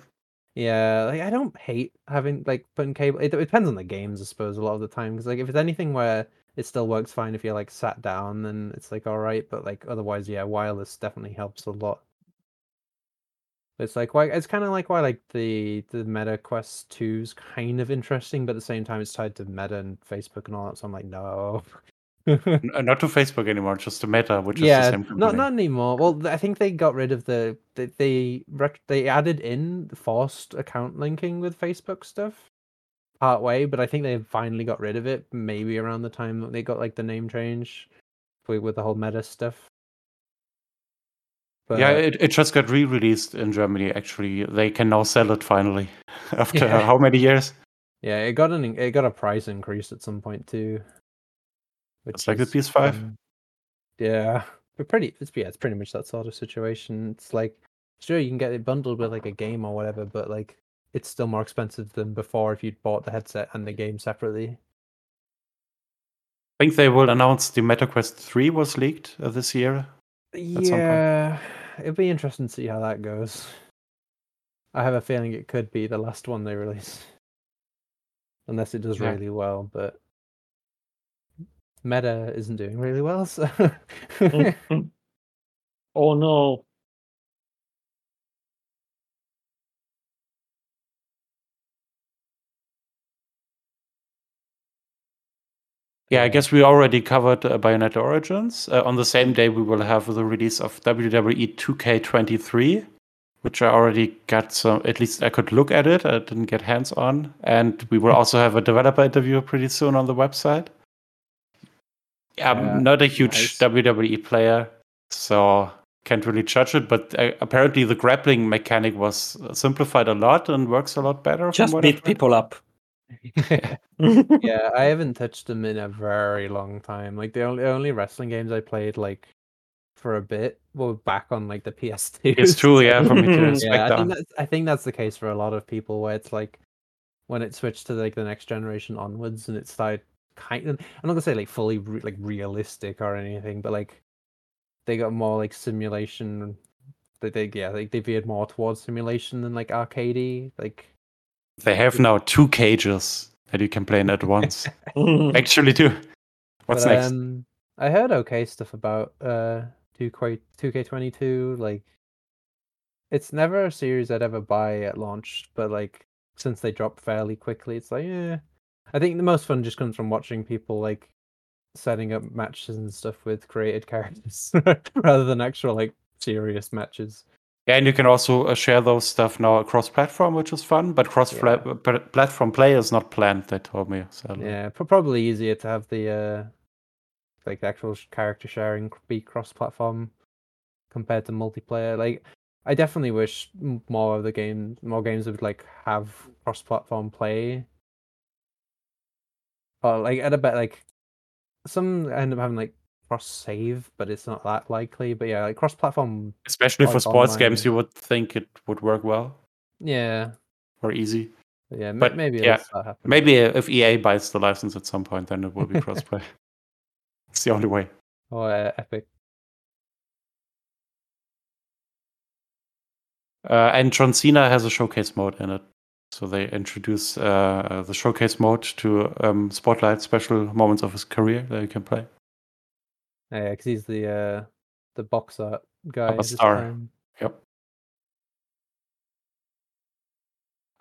Speaker 2: yeah, like I don't hate having like putting cable. It, it depends on the games, I suppose. A lot of the time, because like if it's anything where it still works fine if you're like sat down, then it's like all right. But like otherwise, yeah, wireless definitely helps a lot. It's like why it's kind of like why like the the Meta Quest 2 is kind of interesting, but at the same time it's tied to Meta and Facebook and all that. So I'm like, no.
Speaker 1: Uh, not to Facebook anymore, just to Meta, which is the
Speaker 2: yeah,
Speaker 1: same
Speaker 2: not
Speaker 1: company.
Speaker 2: not anymore. Well, I think they got rid of the they they, they added in the forced account linking with Facebook stuff part way, but I think they finally got rid of it. Maybe around the time that they got like the name change with, the whole Meta stuff. But
Speaker 1: yeah, it, it just got re-released in Germany. Actually, they can now sell it finally after
Speaker 2: Yeah.
Speaker 1: how many years?
Speaker 2: yeah, it got an it got a price increase at some point too.
Speaker 1: It's like the
Speaker 2: is
Speaker 1: PS5.
Speaker 2: fun. Yeah, but pretty. It's yeah, it's pretty much that sort of situation. It's like sure you can get it bundled with like a game or whatever, but like it's still more expensive than before if you'd bought the headset and the game separately.
Speaker 1: I think they will announce the MetaQuest 3 was leaked uh, this year.
Speaker 2: Yeah, it'll be interesting to see how that goes. I have a feeling it could be the last one they release, unless it does
Speaker 1: Yeah.
Speaker 2: really well. But Meta isn't doing really well, so
Speaker 3: oh no,
Speaker 1: Yeah, I guess we already covered uh, Bayonetta Origins. Uh, on the same day, we will have the release of WWE 2K23, which I already got some. At least I could look at it. I didn't get hands on, and we will also have a developer interview pretty soon on the website. I'm
Speaker 2: Yeah,
Speaker 1: not a huge
Speaker 3: nice.
Speaker 1: WWE player, so can't really judge it. But uh, apparently, the grappling mechanic was simplified a lot and works a lot better.
Speaker 3: Just beat people up.
Speaker 2: yeah, I haven't touched them in a very long time. Like the only only wrestling games I played like for a bit were back on like the PS2.
Speaker 1: It's true, yeah, for me to
Speaker 2: yeah, I think that's I think that's the case for a lot of people where it's like when it switched to like the next generation onwards and it started kind of I'm not gonna say like fully re- like realistic or anything, but like they got more like simulation. They, they yeah, like they veered more towards simulation than like arcadey. Like
Speaker 1: They have now two cages that you can play in at once. Actually, two. What's
Speaker 2: but,
Speaker 1: next?
Speaker 2: Um, I heard okay stuff about uh 2K 2K22. Like, it's never a series I'd ever buy at launch, but like since they drop fairly quickly, it's like yeah. I think the most fun just comes from watching people like setting up matches and stuff with created characters rather than actual like serious matches.
Speaker 1: Yeah, and you can also uh, share those stuff now across platform, which is fun. But cross
Speaker 2: Yeah.
Speaker 1: platform play is not planned. They told me. So
Speaker 2: Yeah, probably easier to have the uh like the actual character sharing be cross-platform compared to multiplayer. Like, I definitely wish more of the game, more games would like have cross-platform play. Or like at a bit like some end up having like cross save, but it's not that likely. But yeah, like cross-platform.
Speaker 1: especially for sports
Speaker 2: online.
Speaker 1: games, you would think it would work well
Speaker 2: Yeah,
Speaker 1: or easy.
Speaker 2: yeah,
Speaker 1: But,
Speaker 2: maybe
Speaker 1: yeah,
Speaker 2: it'll start happening.
Speaker 1: Maybe if EA buys the license at some point, then it will be crossplay. it's the only way.
Speaker 2: or uh, Epic.
Speaker 1: Uh, and John Cena has a showcase mode in it. So they introduce uh, uh, the showcase mode to um, spotlight special moments of his career that you can play.
Speaker 2: Yeah, because he's the uh the box art guy. this
Speaker 1: star. Yep.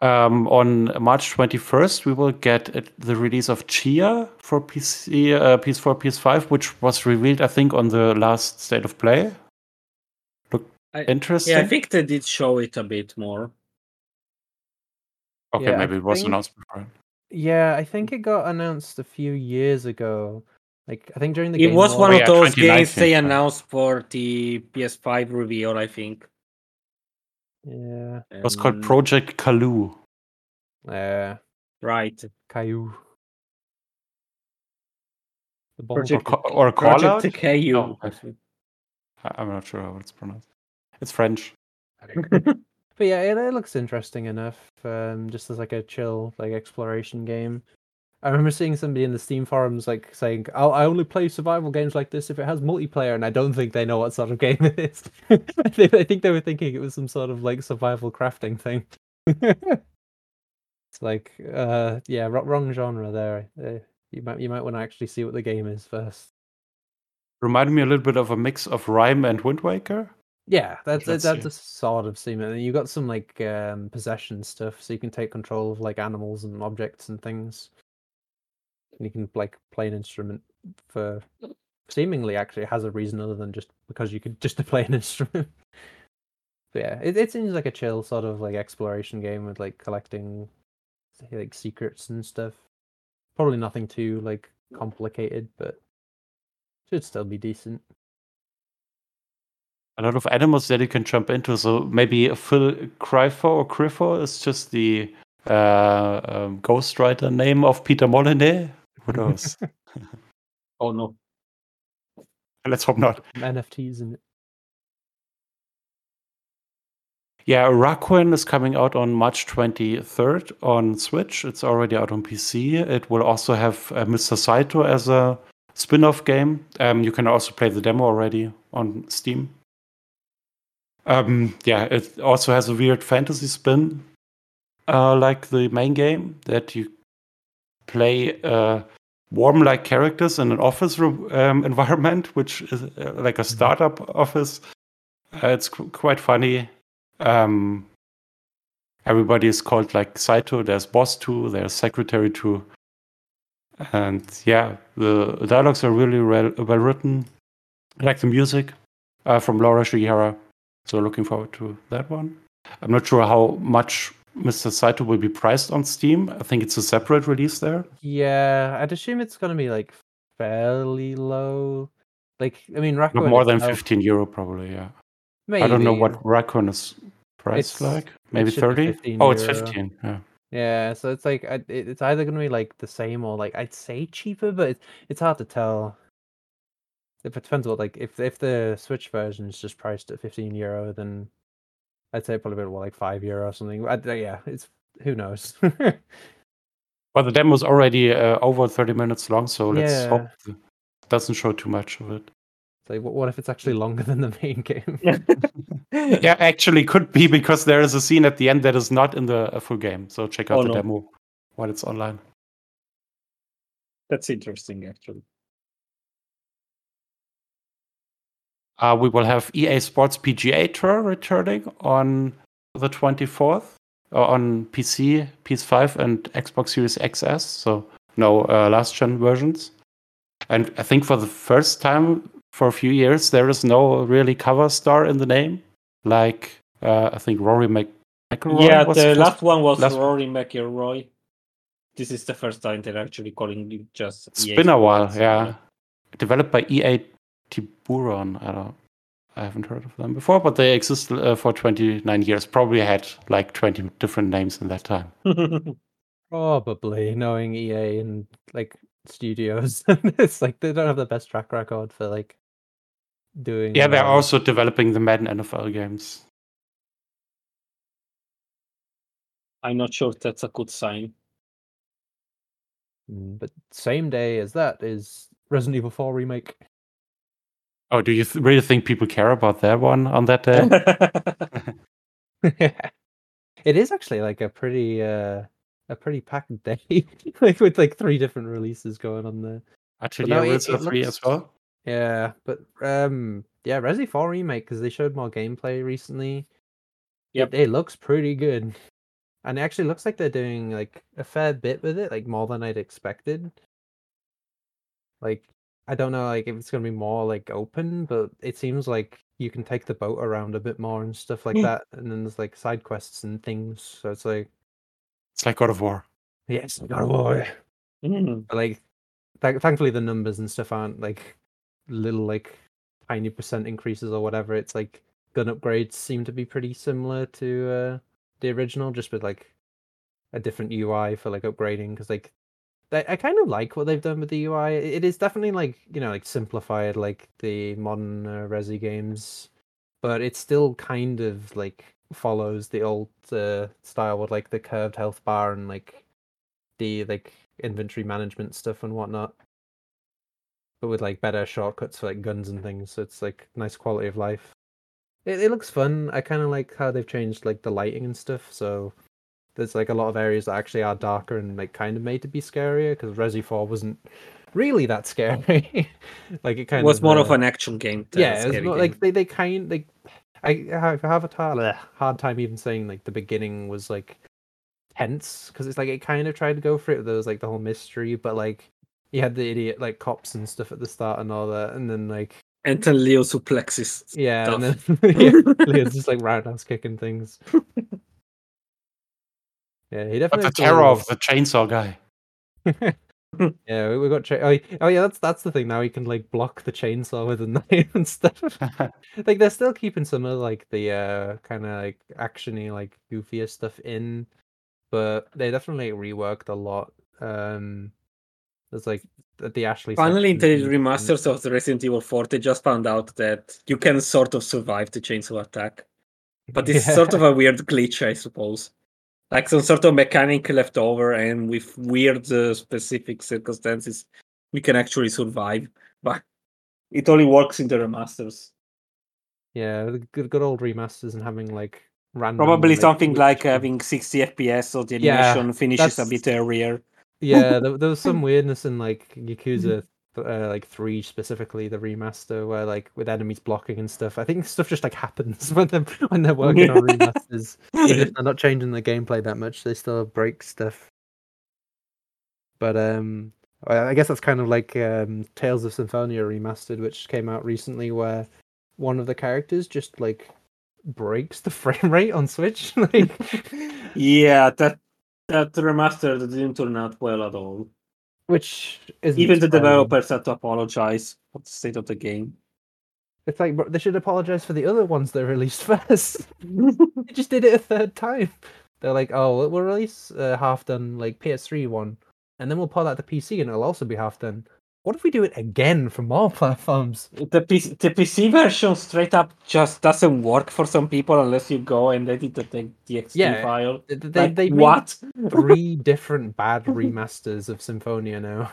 Speaker 1: Um, on March 21st, we will get it, the release of Tchia for PC, uh, PS4, PS5, which was revealed, I think, on the last State of Play. Look interesting.
Speaker 3: Yeah, I think they did show it a bit more.
Speaker 1: okay,
Speaker 2: Yeah, I
Speaker 1: maybe it was
Speaker 2: think-
Speaker 1: announced before.
Speaker 2: Yeah, I think it got announced a few years ago. Like I think during the
Speaker 3: It
Speaker 2: Game
Speaker 3: was one
Speaker 2: Awards-
Speaker 3: of
Speaker 1: yeah,
Speaker 3: those games they
Speaker 1: yeah.
Speaker 3: announced for the PS5 reveal, I think.
Speaker 2: Yeah,
Speaker 1: It was called Project Kalu.
Speaker 2: uh,
Speaker 3: Right.
Speaker 2: Caillou. The bomb.
Speaker 3: Project-
Speaker 1: Or, ca- or Callout?
Speaker 3: Project KU.
Speaker 1: Oh. I- I'm not sure how it's pronounced. It's French.
Speaker 2: But yeah, it, it looks interesting enough. Um, just as like a chill like exploration game. I remember seeing somebody in the Steam forums like saying, "Oh, I only play survival games like this if it has multiplayer," and I don't think they know what sort of game it is. I think- I think they were thinking it was some sort of like survival crafting thing. it's like, uh, yeah, wr- wrong genre there. Uh, you might you might want to actually see what the game is first.
Speaker 1: Reminded me a little bit of a mix of Rime and Wind Waker.
Speaker 2: Yeah, that's
Speaker 1: Let's
Speaker 2: that's a sort of similar. you've got some like um, possession stuff, so you can take control of like animals and objects and things. And you can like play an instrument for seemingly actually has a reason other than just because you could just to play an instrument. Yeah, it it seems like a chill sort of like exploration game with like collecting like secrets and stuff. Probably nothing too like complicated, but should still be decent.
Speaker 1: a lot of animals that you can jump into. So maybe Phil Cryfo or Criffo is just the uh, um, ghostwriter name of Peter Molyneux. Who knows?
Speaker 3: oh no.
Speaker 1: Let's hope not.
Speaker 2: NFTs in it.
Speaker 1: Yeah, Rakuen is coming out on March 23rd on Switch. It's already out on PC. It will also have uh, Mr. Saitou as a spin off game. Um, you can also play the demo already on Steam. Um, yeah, it also has a weird fantasy spin, uh, like the main game, that you play uh, warm like characters in an office um, environment, which is uh, like a startup office. Uh, it's qu- quite funny. Um, everybody is called like Saito. There's boss two, there's secretary two. And yeah, the dialogues are really well, well written. I like the music uh, from Laura Shigihara. So looking forward to that one. I'm not sure how much Mr. Saitou will be priced on Steam. I think it's a separate release there.
Speaker 2: Yeah, I'd assume it's gonna be like fairly low. Like, I mean,
Speaker 1: Not
Speaker 2: Rakuen
Speaker 1: more than 15 euro, probably. Yeah.
Speaker 2: Maybe.
Speaker 1: I don't know what Rakuen is priced
Speaker 2: It's-
Speaker 1: like. Maybe 30?
Speaker 2: 15
Speaker 1: Oh, it's 15. Yeah.
Speaker 2: Yeah, so it's like it's either gonna be like the same or like I'd say cheaper, but it's it's hard to tell. If it depends what like if if the Switch version is just priced at 15 euro, then I'd say probably about like five euro or something. I, yeah, it's who knows.
Speaker 1: Well, the demo is already uh, over 30 minutes long, so let's hope it doesn't show too much of it.
Speaker 2: It's like, what, what if it's actually longer than the main game?
Speaker 1: Yeah, actually, could be because there is a scene at the end that is not in the uh, full game. So check out
Speaker 3: Oh,
Speaker 1: the
Speaker 3: no.
Speaker 1: demo while it's online.
Speaker 3: That's interesting, actually.
Speaker 1: Uh, we will have EA Sports PGA Tour returning on the 24th uh, on PC, PS5, and Xbox Series XS. So no uh, last gen versions. And I think for the first time for a few years, there is no really cover star in the name. Like uh, I think Rory Mc- McIlroy
Speaker 3: yeah, the
Speaker 1: first-
Speaker 3: last one was
Speaker 1: last-
Speaker 3: Rory McIlroy. This is the first time they're actually calling it just.
Speaker 1: It's
Speaker 3: EA
Speaker 1: been a while, yeah. Developed by EA Tiburon. I don't. I haven't heard of them before, but they exist uh, for 29 years. Probably had like 20 different names in that time.
Speaker 2: Probably knowing EA and like studios, it's like they don't have the best track record for like doing.
Speaker 1: Yeah, they're
Speaker 2: uh,
Speaker 1: also developing the Madden NFL games.
Speaker 3: I'm not sure if that's a good sign.
Speaker 2: mm, But same day as that is Resident Evil 4 remake.
Speaker 1: Oh, do you th- really think people care about that one on that day?
Speaker 2: it is actually like a pretty uh a pretty packed day, like with like three different releases going on there.
Speaker 1: Atelier
Speaker 2: no, it-
Speaker 1: Wilson
Speaker 2: it
Speaker 1: 3
Speaker 2: looks-
Speaker 1: as well?
Speaker 2: Yeah, but um, yeah, Resi 4 remake because they showed more gameplay recently.
Speaker 3: Yep.
Speaker 2: It, it looks pretty good, and it actually looks like they're doing like a fair bit with it, like more than I'd expected. Like, I don't know, like if it's gonna be more like open, but it seems like you can take the boat around a bit more and stuff like
Speaker 3: Hmm.
Speaker 2: that, and then there's like side quests and things. So it's like,
Speaker 1: It's like God of War.
Speaker 2: yes, God of War.
Speaker 3: Mm.
Speaker 2: But like, th- thankfully the numbers and stuff aren't like little like tiny percent increases or whatever. It's like gun upgrades seem to be pretty similar to uh, the original, just with like a different UI for like upgrading. Because like, I, kind of like what they've done with the UI. It it is definitely like you know like simplified like the modern uh, Resi games, but it still kind of like follows the old uh, style with like the curved health bar and like the like inventory management stuff and whatnot. But with like better shortcuts for like guns and things, so it's like nice quality of life. It it looks fun. I kind of like how they've changed like the lighting and stuff. So there's like a lot of areas that actually are darker and like kind of made to be scarier because Resi Four wasn't really that scary. like it kind
Speaker 3: It was
Speaker 2: of
Speaker 3: more
Speaker 2: uh,
Speaker 3: of an action game.
Speaker 2: yeah, it's
Speaker 3: scary
Speaker 2: more
Speaker 3: game.
Speaker 2: like they they kind like I have, a bleh, hard time even saying like the beginning was like tense because it's like it kind of tried to go for it. There was like the whole mystery, but like you had the idiot like cops and stuff at the start and all that, and then like
Speaker 3: And then Leon suplexes.
Speaker 2: yeah, and then yeah, Leon's just like roundhouse kicking things. Yeah, he
Speaker 1: But
Speaker 2: definitely.
Speaker 1: the
Speaker 2: a
Speaker 1: terror of the chainsaw guy.
Speaker 2: Yeah, we, we got. Cha- oh, oh, yeah, that's that's the thing. Now he can like block the chainsaw with a knife and stuff. like they're still keeping some of like the uh kind of like actiony, like goofier stuff in, but they definitely reworked a lot. Um, there's like the, the Ashley.
Speaker 3: Finally, in the
Speaker 2: section and-
Speaker 3: remasters of the Resident Evil 4, they just found out that you can sort of survive the chainsaw attack. But it's sort of a weird glitch, I suppose. Like some sort of mechanic left over, and with weird uh, specific circumstances, we can actually survive. But it only works in the remasters.
Speaker 2: yeah, the good good old remasters and having like random.
Speaker 3: Probably something like having 60 FPS, so the
Speaker 2: Yeah,
Speaker 3: animation finishes a bit earlier.
Speaker 2: yeah there, there was some weirdness in like yakuza uh, like three specifically the remaster where like with enemies blocking and stuff i think stuff just like happens when they're when they're working on remasters even if they're not changing the gameplay that much they still break stuff but um I guess that's kind of like um, Tales of Symphonia remastered, which came out recently, where one of the characters just like breaks the frame rate on Switch. like,
Speaker 3: Yeah, that that remaster didn't turn out well at all.
Speaker 2: Which is
Speaker 3: Even the developers had to apologize for the state of the game.
Speaker 2: It's like bro, they should apologize for the other ones they released first. they just did it a third time. They're like, oh, we'll- release uh, half done like PS3 one, and then we'll port that to PC, and it'll also be half done. What if we do it again for more platforms?
Speaker 3: The PC, the PC version straight up just doesn't work for some people unless you go and edit the TXT
Speaker 2: Yeah,
Speaker 3: file.
Speaker 2: They, they,
Speaker 3: Like,
Speaker 2: they
Speaker 3: what?
Speaker 2: three different bad remasters of Symphonia now,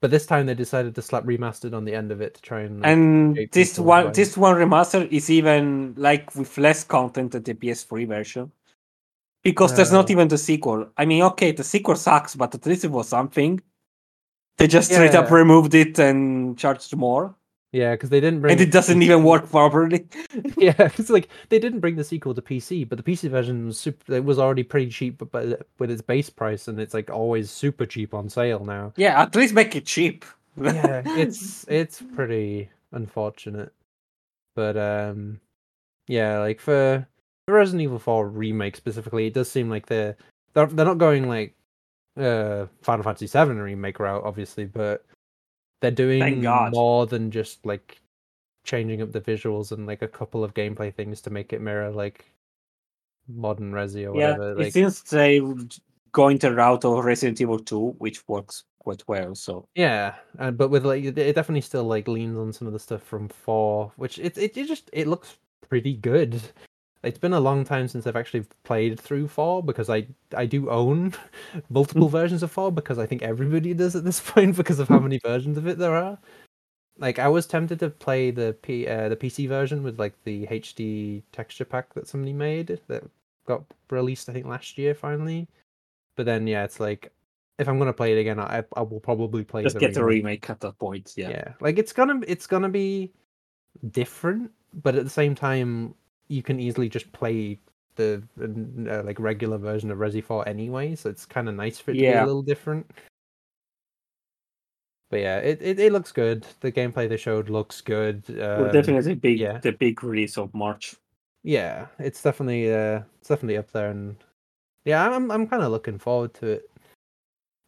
Speaker 2: but this time they decided to slap remastered on the end of it to try and. like,
Speaker 3: And this one, this one remaster is even like with less content than the PS3 version, because there's not
Speaker 2: Uh.
Speaker 3: even the sequel. I mean, okay, the sequel sucks, but at least it was something. They just straight up removed it and charged more,
Speaker 2: yeah, because they didn't bring.
Speaker 3: and it doesn't even work properly.
Speaker 2: Yeah, it's like they didn't bring the sequel to PC, but the PC version was super. It was already pretty cheap, but- but with its base price, and it's like always super cheap on sale now.
Speaker 3: yeah, at least make it cheap.
Speaker 2: Yeah, it's it's pretty unfortunate, but um, yeah, like for the Resident Evil Four remake specifically, it does seem like they're they're they're not going like uh Final Fantasy VII remake route, obviously, but they're doing more than just like changing up the visuals and like a couple of gameplay things to make it mirror like modern Resi or
Speaker 3: yeah,
Speaker 2: whatever.
Speaker 3: it
Speaker 2: Like,
Speaker 3: seems they going the route of Resident Evil 2, which works quite well. So
Speaker 2: Yeah, and but with like it it definitely still like leans on some of the stuff from four, which it it, it just it looks pretty good. It's been a long time since I've actually played through four because I I do own multiple versions of four because I think everybody does at this point because of how many versions of it there are. Like I was tempted to play the P uh, the PC version with like the HD texture pack that somebody made that got released I think last year finally. But then yeah, it's like if I'm gonna play it again, I I will probably play
Speaker 3: just
Speaker 2: the
Speaker 3: get
Speaker 2: remake.
Speaker 3: remake at that point. Yeah.
Speaker 2: Yeah. like it's gonna it's gonna be different, but at the same time, you can easily just play the uh, like regular version of Resi 4 anyway. So it's kind of nice for it to be a little different. But yeah, it, it, it looks good. The gameplay they showed looks good. Um,
Speaker 3: definitely be
Speaker 2: yeah.
Speaker 3: the big release of March.
Speaker 2: yeah, it's definitely uh, it's definitely up there, and yeah, I'm I'm kind of looking forward to it.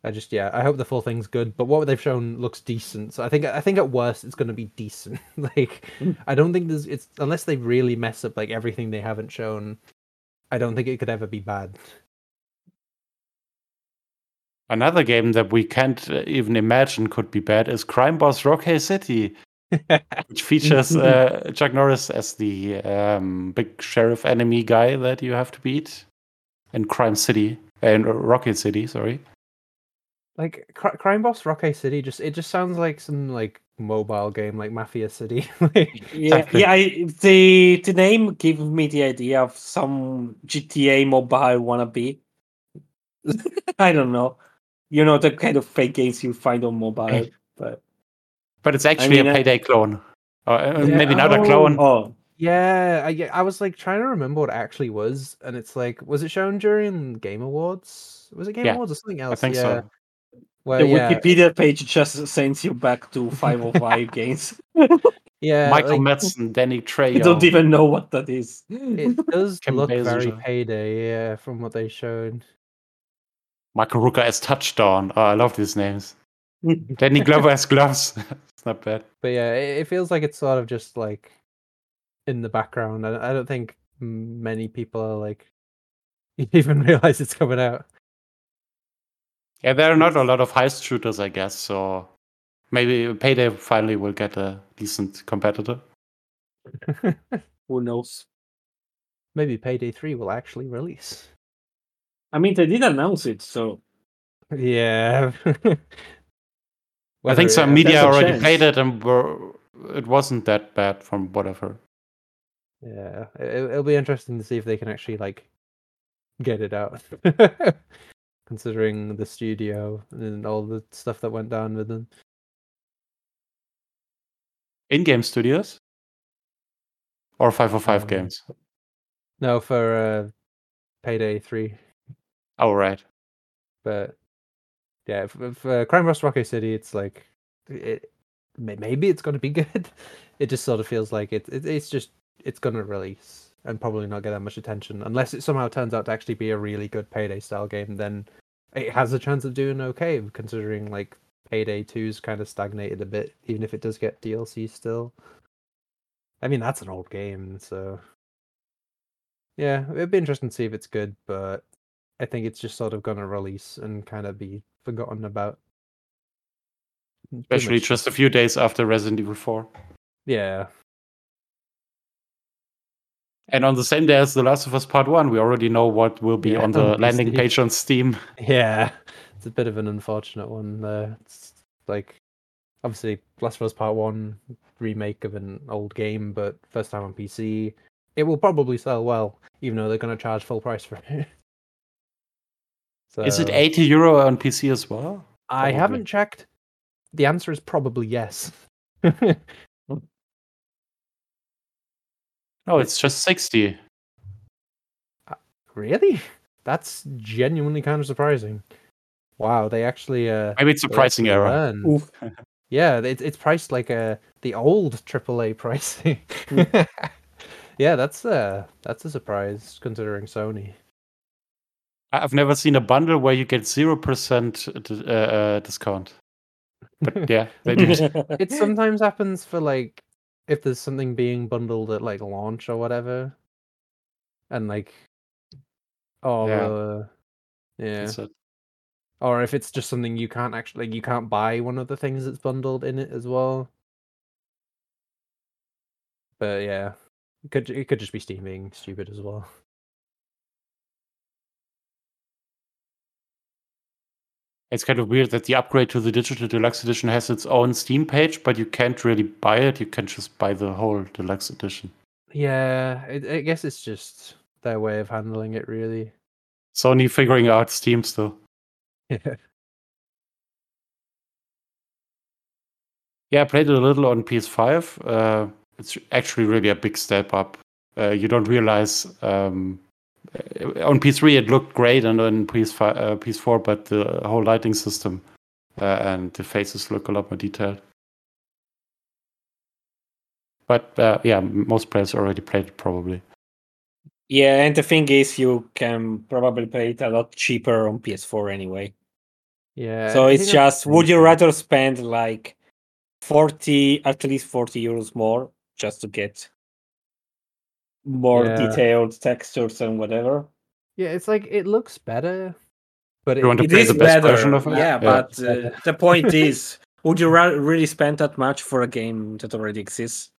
Speaker 2: I just yeah, I hope the full thing's good. But what they've shown looks decent. So I think I think at worst it's going to be decent. like
Speaker 3: Mm.
Speaker 2: I don't think there's it's unless they really mess up like everything they haven't shown. I don't think it could ever be bad.
Speaker 1: Another game that we can't uh, even imagine could be bad is Crime Boss Rockay City, which features uh, Chuck Norris as the um, big sheriff enemy guy that you have to beat in Crime City, in Rocket City, sorry.
Speaker 2: Like Cri- Crime Boss Rockay City just it just sounds like some like mobile game like Mafia City. Like,
Speaker 3: Yeah, yeah. I, the the name gave me the idea of some GTA mobile wannabe. I don't know. You know the kind of fake games you find on mobile, but
Speaker 1: But it's actually
Speaker 3: mean,
Speaker 1: a payday clone. Or uh,
Speaker 2: Yeah,
Speaker 1: maybe not a
Speaker 2: oh,
Speaker 1: clone.
Speaker 3: Oh,
Speaker 2: Yeah, I, yeah, I was like trying to remember what it actually was, and it's like, was it shown during Game Awards? Was it Game
Speaker 1: Yeah,
Speaker 2: Awards or something else?
Speaker 1: I think
Speaker 2: yeah.
Speaker 1: so.
Speaker 2: Well,
Speaker 3: the
Speaker 2: yeah,
Speaker 3: Wikipedia page just sends you back to 505 games.
Speaker 2: yeah,
Speaker 1: Michael
Speaker 2: like,
Speaker 1: Madsen, Danny
Speaker 3: You
Speaker 1: Trejo.
Speaker 3: don't even know what that is.
Speaker 2: it does
Speaker 1: Kim
Speaker 2: look very payday, yeah, from what they showed.
Speaker 1: Michael Rooker as Touchdown. Oh, I love these names. Danny Glover as Gloves. it's not bad.
Speaker 2: But yeah, it, it feels like it's sort of just like in the background. I, I don't think many people are like even realize it's coming out.
Speaker 1: Yeah, there are not mm. a lot of heist shooters, I guess. So maybe Payday finally will get a decent competitor.
Speaker 3: Who knows?
Speaker 2: Maybe Payday Three will actually release.
Speaker 3: I mean, they did announce it, so
Speaker 2: Yeah.
Speaker 1: I think some media already
Speaker 3: chance.
Speaker 1: played it, and were, it wasn't that bad from whatever.
Speaker 2: Yeah, it, it'll be interesting to see if they can actually like get it out, considering the studio and all the stuff that went down with them.
Speaker 1: In-game studios or 505
Speaker 2: Um,
Speaker 1: games.
Speaker 2: No, for uh, Payday 3.
Speaker 1: Oh, right.
Speaker 2: but yeah, for, for Crime Boss Rocket City, it's like it, maybe it's going to be good. It just sort of feels like it, it it's just it's going to release and probably not get that much attention unless it somehow turns out to actually be a really good payday style game. Then it has a chance of doing okay, considering like Payday 2's kind of stagnated a bit, even if it does get DLC still. I mean, that's an old game, so yeah, it'd be interesting to see if it's good, but I think it's just sort of gonna release and kind of be forgotten about.
Speaker 1: Especially just a few days after Resident Evil 4.
Speaker 2: yeah,
Speaker 1: And on the same day as The Last of Us Part 1, we already know what will be
Speaker 2: Yeah,
Speaker 1: on the landing page on Steam.
Speaker 2: yeah, it's a bit of an unfortunate one. there. it's like obviously Last of Us Part One remake of an old game, but first time on PC. It will probably sell well, even though they're going to charge full price for it. so,
Speaker 1: Is it 80 euro on PC as well?
Speaker 2: I haven't checked. The answer is probably yes.
Speaker 1: No, it's just 60.
Speaker 2: really? That's genuinely kind of surprising. Wow, they actually uh
Speaker 1: Maybe it's a pricing error.
Speaker 3: Oof.
Speaker 2: Yeah, it's it's priced like uh the old AAA pricing.
Speaker 1: Hmm.
Speaker 2: yeah, that's uh that's a surprise considering Sony.
Speaker 1: I- I've never seen a bundle where you get 0% uh, uh, discount. But yeah, they did.
Speaker 2: It sometimes happens for like if there's something being bundled at like launch or whatever, and like, oh
Speaker 1: Yeah.
Speaker 2: uh, yeah, or if it's just something you can't actually like, you can't buy one of the things that's bundled in it as well. But yeah, it could it could just be Steam being stupid as well.
Speaker 1: It's kind of weird that the upgrade to the digital deluxe edition has its own Steam page, but you can't really buy it. You can just buy the whole deluxe edition.
Speaker 2: Yeah, it, I guess it's just their way of handling it, really.
Speaker 1: Sony figuring out Steam still.
Speaker 2: Yeah.
Speaker 1: Yeah, I played it a little on PS5. Uh, it's actually really a big step up. Uh, you don't realize um, on PS3 it looked great, and on PS5, uh, PS4, but the whole lighting system uh, and the faces look a lot more detailed. But uh, yeah, most players already played it probably.
Speaker 3: yeah, and the thing is, you can probably play it a lot cheaper on PS4 anyway.
Speaker 2: Yeah.
Speaker 3: so it's just, would you rather spend like 40, at least 40 euros more just to get more
Speaker 2: Yeah.
Speaker 3: detailed textures and whatever?
Speaker 2: Yeah, it's like it looks better, but
Speaker 1: You
Speaker 3: It
Speaker 1: play
Speaker 3: is
Speaker 1: the best
Speaker 3: better,
Speaker 1: of it?
Speaker 3: yeah,
Speaker 1: Yeah.
Speaker 3: but uh, the point is, would you ra- really spend that much for a game that already exists?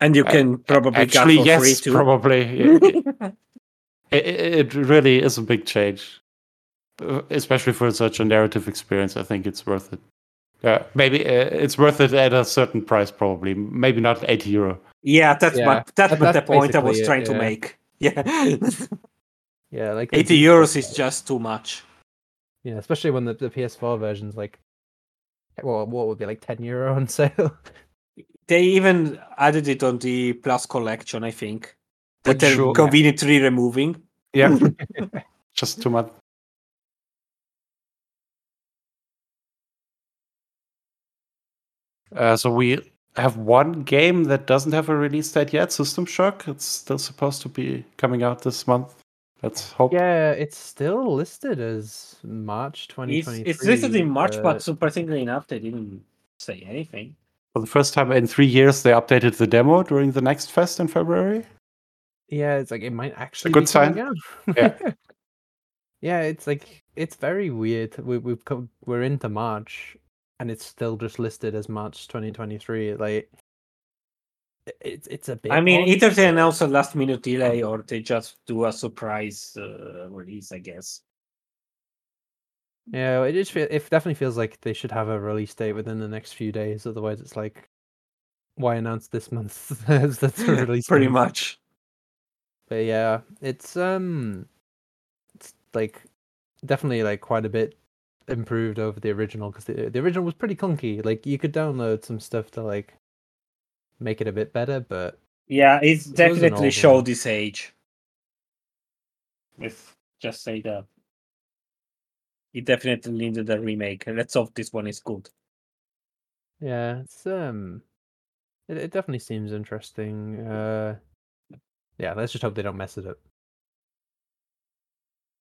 Speaker 3: And you
Speaker 1: I-
Speaker 3: can probably
Speaker 1: Actually,
Speaker 3: get for free
Speaker 1: yes,
Speaker 3: too.
Speaker 1: probably. It, it, it really is a big change, Uh, especially for such a narrative experience. I think it's worth it. Yeah, maybe uh, it's worth it at a certain price, probably. Maybe not 80 euro.
Speaker 3: Yeah, that's
Speaker 2: Yeah,
Speaker 3: my, that's
Speaker 2: that-
Speaker 3: the
Speaker 2: that's
Speaker 3: point I was
Speaker 2: basically it,
Speaker 3: trying to make. Yeah,
Speaker 2: yeah, like
Speaker 3: 80
Speaker 2: default
Speaker 3: euros is just too much.
Speaker 2: yeah, especially when the, the PS4 version's like, well, what would be like ten euro on sale?
Speaker 3: They even added it on the Plus collection, I think. That
Speaker 1: Which
Speaker 3: they're
Speaker 1: show-
Speaker 3: conveniently removing.
Speaker 1: Yeah, just too much. Uh, so we have one game that doesn't have a release date yet. System Shock. It's still supposed to be coming out this month. Let's hope.
Speaker 2: yeah, it's still listed as March twenty
Speaker 3: It's, it's listed in March, but surprisingly enough, they didn't say anything.
Speaker 1: For the first time in three years, they updated the demo during the next fest in February.
Speaker 2: yeah, it's like it might actually a
Speaker 1: good
Speaker 2: be coming out.
Speaker 1: Yeah.
Speaker 2: yeah, it's like it's very weird. We, we've come, we're into March, and it's still just listed as March twenty twenty three. Like, i- it's it's a bit.
Speaker 3: I mean, either they announce a last minute delay or they just do a surprise uh, release, I guess.
Speaker 2: Yeah, it just feel, it definitely feels like they should have a release date within the next few days. Otherwise, it's like, why announce this month as the release?
Speaker 3: Pretty
Speaker 2: date?
Speaker 3: much.
Speaker 2: But yeah, it's um, it's like definitely like quite a bit improved over the original because the the original was pretty clunky. Like you could download some stuff to like make it a bit better, but
Speaker 3: Yeah, it's
Speaker 2: It
Speaker 3: definitely
Speaker 2: old
Speaker 3: show
Speaker 2: one.
Speaker 3: this age. If just say that. it definitely needed a remake. Let's hope this one is good.
Speaker 2: Yeah, it's um, it, it definitely seems interesting. Uh, yeah, let's just hope they don't mess it up.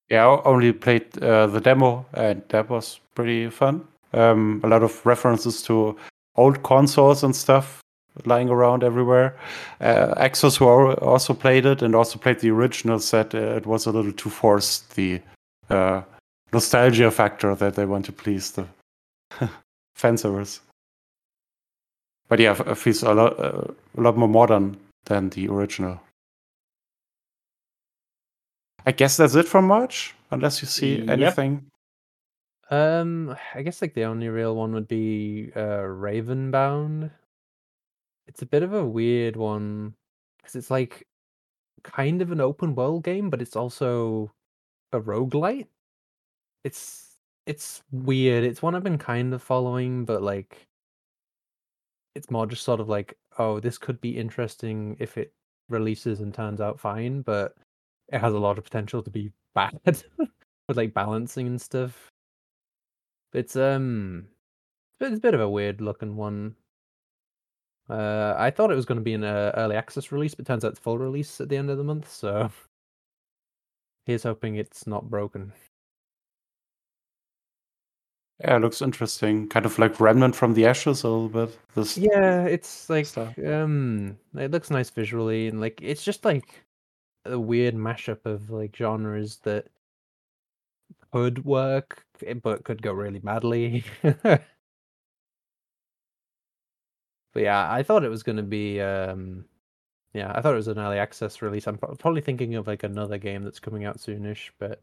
Speaker 1: Yeah, I only played uh, the demo, and that was pretty fun. Um, a lot of references to old consoles and stuff lying around everywhere. Uh, Axos who also played it and also played the original said uh, it was a little too forced the uh, nostalgia factor that they want to please the fan. But yeah, it feels a lot uh, a lot more modern than the original. I guess that's it from March, unless you see
Speaker 3: Yep.
Speaker 1: anything.
Speaker 2: Um, I guess like the only real one would be uh Ravenbound. It's a bit of a weird one because it's like kind of an open world game, but it's also a roguelite. It's it's weird. It's one I've been kind of following, but like it's more just sort of like, oh, this could be interesting if it releases and turns out fine, but it has a lot of potential to be bad with like balancing and stuff. It's um it's a bit of a weird looking one. Uh, I thought it was going to be an uh, early access release, but turns out it's full release at the end of the month. So here's hoping it's not broken.
Speaker 1: Yeah, it looks interesting. Kind of like Remnant from the Ashes a little bit. This
Speaker 2: Yeah, it's like
Speaker 1: stuff.
Speaker 2: um, it looks nice visually, and like it's just like a weird mashup of like genres that could work, eh, but could go really badly. but yeah, I thought it was going to be um, yeah, I thought it was an early access release. I'm probably thinking of like another game that's coming out soonish, but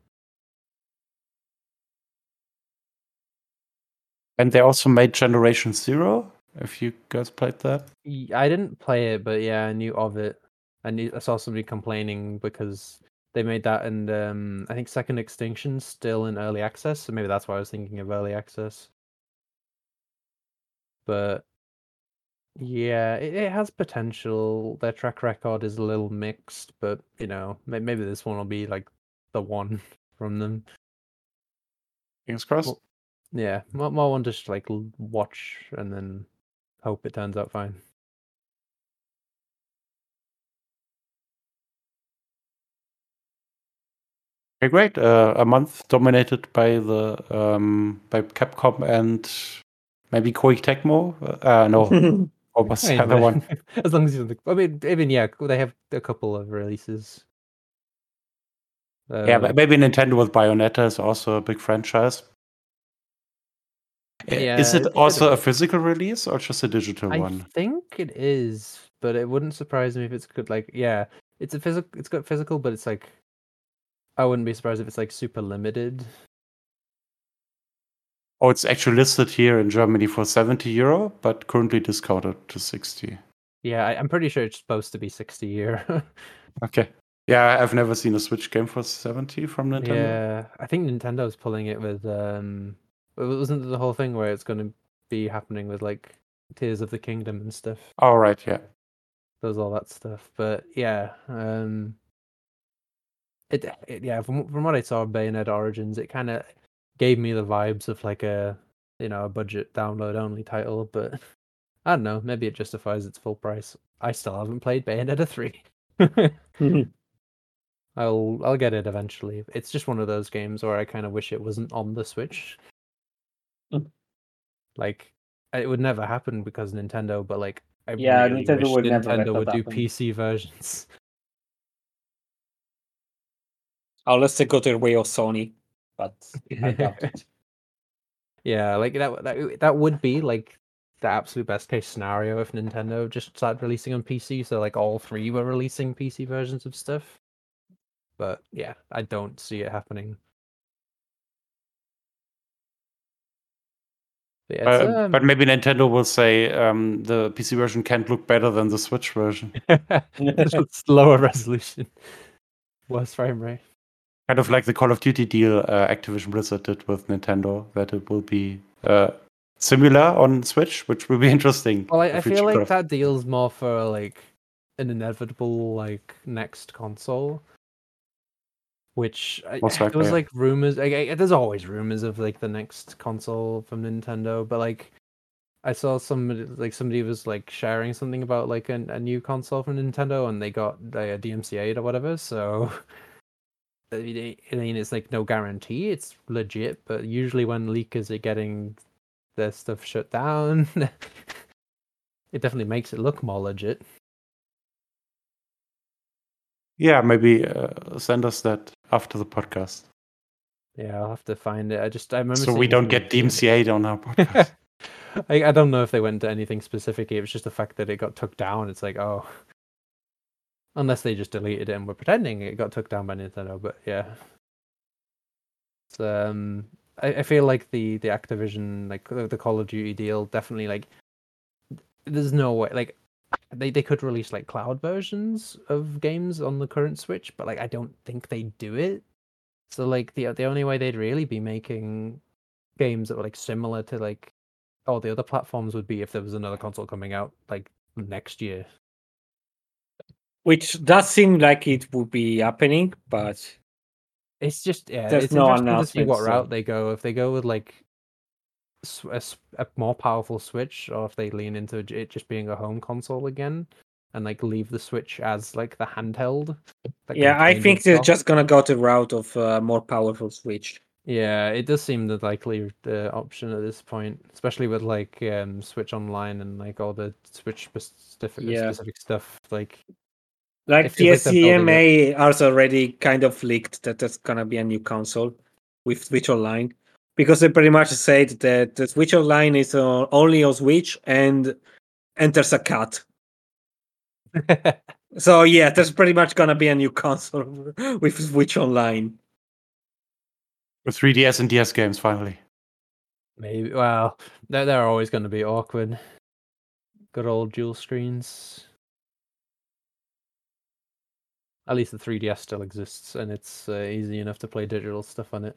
Speaker 1: And they also made Generation Zero. If you guys played that,
Speaker 2: I didn't play it, but yeah, I knew of it. I knew I saw somebody complaining because they made that, and um, I think Second Extinction's still in early access, so maybe that's why I was thinking of early access. But yeah, it, it has potential. Their track record is a little mixed, but you know, maybe this one will be like the one from them.
Speaker 1: fingers crossed.
Speaker 2: Well- Yeah, more, more one just like watch and then hope it turns out fine.
Speaker 1: Okay, great. Uh, a month dominated by the um, by Capcom and maybe Koei Tecmo. Uh, no, what was
Speaker 2: I
Speaker 1: the
Speaker 2: mean,
Speaker 1: other one?
Speaker 2: as long as you don't. I mean, even yeah, they have a couple of releases.
Speaker 1: yeah,
Speaker 2: Uh,
Speaker 1: but maybe Nintendo with Bayonetta is also a big franchise.
Speaker 2: Yeah,
Speaker 1: is it
Speaker 2: it
Speaker 1: also a physical release or just a digital
Speaker 2: I
Speaker 1: one?
Speaker 2: I think it is, but it wouldn't surprise me if it's good. Like, yeah, it's a physical. It's got physical, but it's like, I wouldn't be surprised if it's like super limited.
Speaker 1: Oh, it's actually listed here in Germany for 70 euro, but currently discounted to 60.
Speaker 2: Yeah, I, I'm pretty sure it's supposed to be sixty year.
Speaker 1: Okay. Yeah, I've never seen a Switch game for 70 from Nintendo.
Speaker 2: yeah, I think Nintendo's pulling it with um, wa- wasn't the whole thing where it's going to be happening with like Tears of the Kingdom and stuff.
Speaker 1: Oh right, yeah.
Speaker 2: does all that stuff. But yeah, um, it, it yeah from from what I saw of Bayonetta Origins, it kind of gave me the vibes of like a you know a budget download only title. But I don't know, maybe it justifies its full price. I still haven't played Bayonetta three. I'll I'll get it eventually. It's just one of those games where I kind of wish it wasn't on the Switch.
Speaker 3: Mm.
Speaker 2: Like it would never happen because Nintendo, but like I
Speaker 3: Yeah,
Speaker 2: really
Speaker 3: Nintendo
Speaker 2: wish
Speaker 3: would never
Speaker 2: Nintendo would do. PC versions.
Speaker 3: Unless they go their way of Sony, but I
Speaker 2: yeah, like that that that would be like the absolute best case scenario if Nintendo just started releasing on PC. So like all three were releasing PC versions of stuff. But yeah, I don't see it happening. But yeah,
Speaker 1: Uh,
Speaker 2: um,
Speaker 1: but maybe Nintendo will say um, the PC version can't look better than the Switch version.
Speaker 2: it's lower resolution, worse frame rate.
Speaker 1: Kind of like the Call of Duty deal uh, Activision Blizzard did with Nintendo, that it will be uh, similar on Switch, which will be interesting.
Speaker 2: Well, I, I feel like
Speaker 1: growth.
Speaker 2: that deal's more for like an inevitable like next console. which I,
Speaker 1: Most
Speaker 2: there
Speaker 1: likely,
Speaker 2: was
Speaker 1: yeah.
Speaker 2: like rumors. Like, I- there's always rumors of like the next console from Nintendo, but like I saw somebody like somebody was like sharing something about like a, a new console from Nintendo, and they got a DMCA'd or whatever. So I mean, I mean, it's like no guarantee it's legit, but usually when leakers are getting their stuff shut down, it definitely makes it look more legit.
Speaker 1: Yeah, maybe uh, send us that after the podcast,
Speaker 2: Yeah, I'll have to find it. I just I remember
Speaker 1: so we don't get. DMCA'd on our podcast.
Speaker 2: I, I don't know if they went to anything specific. It was just the fact that it got took down. It's like, oh, unless they just deleted it and were pretending it got took down by Nintendo. But yeah, it's, um, I, I feel like the the Activision like the, the Call of Duty deal definitely like there's no way like they they could release like cloud versions of games on the current Switch, but like I don't think they do it. So like the the only way they'd really be making games that were like similar to like all the other platforms would be if there was another console coming out like next year.
Speaker 3: Which does seem like it would be happening, but
Speaker 2: It's just yeah,
Speaker 3: There's
Speaker 2: it's
Speaker 3: no
Speaker 2: interesting to see what
Speaker 3: announcement, so-
Speaker 2: route they go. If they go with like a more powerful Switch, or if they lean into it just being a home console again, and like leave the Switch as like the handheld.
Speaker 3: yeah, I think they're just gonna go the route of uh, more powerful Switch.
Speaker 2: Yeah, it does seem the likely uh, option at this point, especially with like um, Switch Online and like all the Switch specific
Speaker 3: Yeah.
Speaker 2: specific stuff. Like,
Speaker 3: Like
Speaker 2: It feels like
Speaker 3: TSCMA has already kind of leaked that there's gonna be a new console with Switch Online because they pretty much said that the Switch Online is uh, only on Switch and enters a cut. So yeah, there's pretty much gonna be a new console with Switch Online.
Speaker 1: With 3DS and DS games, finally.
Speaker 2: maybe. Well, they're they're always going to be awkward. Good old dual screens. At least the 3DS still exists, and it's uh, easy enough to play digital stuff on it.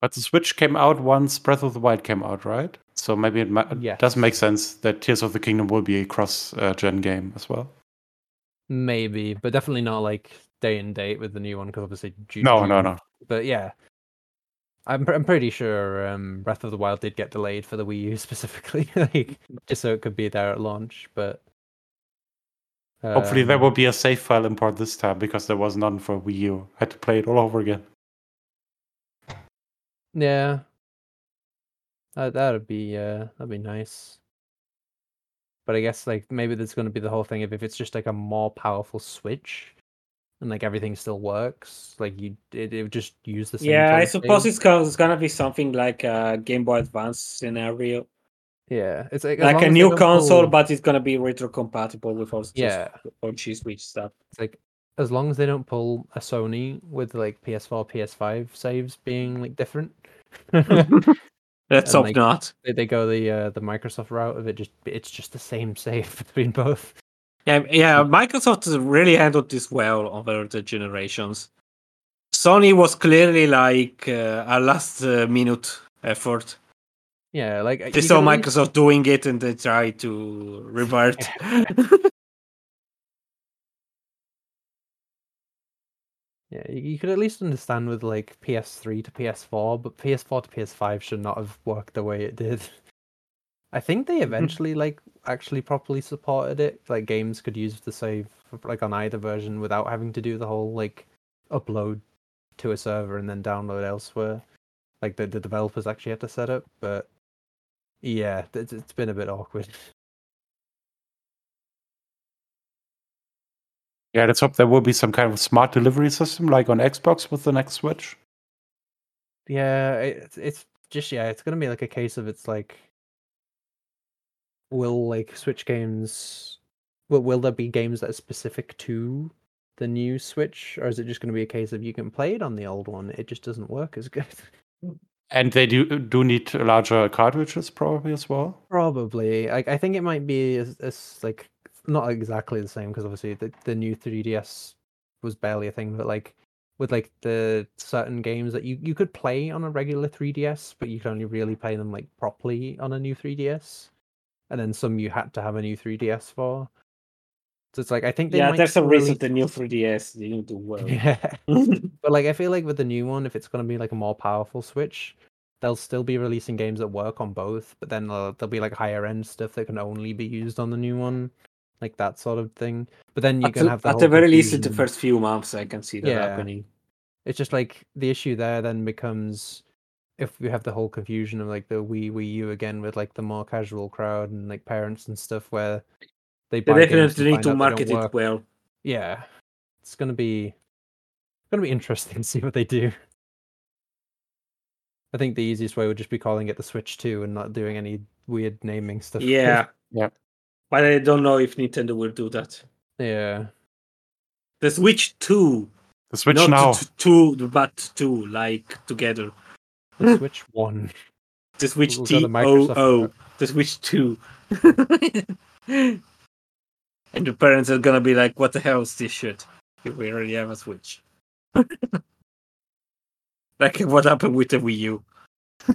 Speaker 1: But the Switch came out once Breath of the Wild came out, right? So maybe it ma-
Speaker 2: Yes.
Speaker 1: does make sense that Tears of the Kingdom will be a cross-gen game as well.
Speaker 2: Maybe, but definitely not like day and date with the new one because obviously. June,
Speaker 1: No, no, no.
Speaker 2: But yeah, I'm pr- I'm pretty sure um, Breath of the Wild did get delayed for the Wii U specifically, like just so it could be there at launch. But
Speaker 1: Hopefully there
Speaker 2: um,
Speaker 1: will be a save file import this time because there was none for Wii U. Had to play it all over again.
Speaker 2: Yeah, that that'd be uh that'd be nice. But I guess like maybe there's going to be the whole thing of if it's just like a more powerful Switch, and like everything still works, like you it, it would just use the same.
Speaker 3: Yeah, I suppose
Speaker 2: thing.
Speaker 3: it's gonna, it's gonna be something like a Game Boy Advance scenario,
Speaker 2: yeah, it's like
Speaker 3: like a new console,
Speaker 2: pull-
Speaker 3: but it's gonna be retro compatible with all
Speaker 2: Yeah.
Speaker 3: or G Switch stuff.
Speaker 2: It's like as long as they don't pull a Sony with like PS4, PS5 saves being like different.
Speaker 3: Let's hope
Speaker 2: like,
Speaker 3: not.
Speaker 2: they, they go the uh, the Microsoft route of it. Just it's just the same save between both.
Speaker 3: Yeah, yeah. Microsoft has really handled this well over the generations. Sony was clearly like uh, a last uh, minute effort.
Speaker 2: Yeah, like
Speaker 3: uh,
Speaker 2: They
Speaker 3: saw Microsoft doing it and they tried to revert.
Speaker 2: Yeah, you you could at least understand with like PS3 to PS4, but PS4 to PS5 should not have worked the way it did. I think they mm-hmm. eventually like actually properly supported it. Like games could use the save like on either version without having to do the whole like upload to a server and then download elsewhere. Like the, the developers actually had to set up, but yeah, it's, it's been a bit awkward.
Speaker 1: Yeah, let's hope there will be some kind of smart delivery system like on Xbox with the next Switch.
Speaker 2: Yeah, it's it's just yeah, it's gonna be like a case of it's like will like Switch games will will there be games that are specific to the new Switch, or is it just gonna be a case of you can play it on the old one, it just doesn't work as good?
Speaker 1: And they do do need larger cartridges probably as well.
Speaker 2: Probably. Like I think it might be as like not exactly the same because obviously the, the new 3DS was barely a thing, but like with like the certain games that you, you could play on a regular 3DS, but you could only really play them like properly on a new 3DS. And then some you had to have a new 3DS for. So it's like I think they
Speaker 3: yeah, there's a reason the new 3DS didn't do well.
Speaker 2: Yeah. But like I feel like with the new one, if it's gonna be like a more powerful Switch, they'll still be releasing games that work on both, but then there'll, there'll be like higher end stuff that can only be used on the new one, like that sort of thing. But then you
Speaker 3: at
Speaker 2: can
Speaker 3: the,
Speaker 2: have the
Speaker 3: at the very least, in the first few months, I can see that
Speaker 2: Yeah.
Speaker 3: happening.
Speaker 2: It's just like the issue there then becomes if we have the whole confusion of like the Wii Wii U again with like the more casual crowd and like parents and stuff where they
Speaker 3: They
Speaker 2: buy games
Speaker 3: definitely need to
Speaker 2: out they don't
Speaker 3: market it well.
Speaker 2: Yeah, it's gonna be gonna be interesting to see what they do. I think the easiest way would just be calling it the Switch Two and not doing any weird naming stuff.
Speaker 3: Yeah.
Speaker 1: Yeah.
Speaker 3: But I don't know if Nintendo will do that.
Speaker 2: yeah.
Speaker 3: The Switch 2.
Speaker 1: The Switch
Speaker 3: not
Speaker 1: now.
Speaker 3: t- two, but two, like together.
Speaker 2: The Switch One.
Speaker 3: The Switch
Speaker 2: We'll go
Speaker 3: T
Speaker 2: the
Speaker 3: O
Speaker 2: Microsoft
Speaker 3: O.
Speaker 2: route.
Speaker 3: The Switch 2. And the parents are gonna be like, what the hell is this shit? If we already have a Switch. like what happened with the Wii U.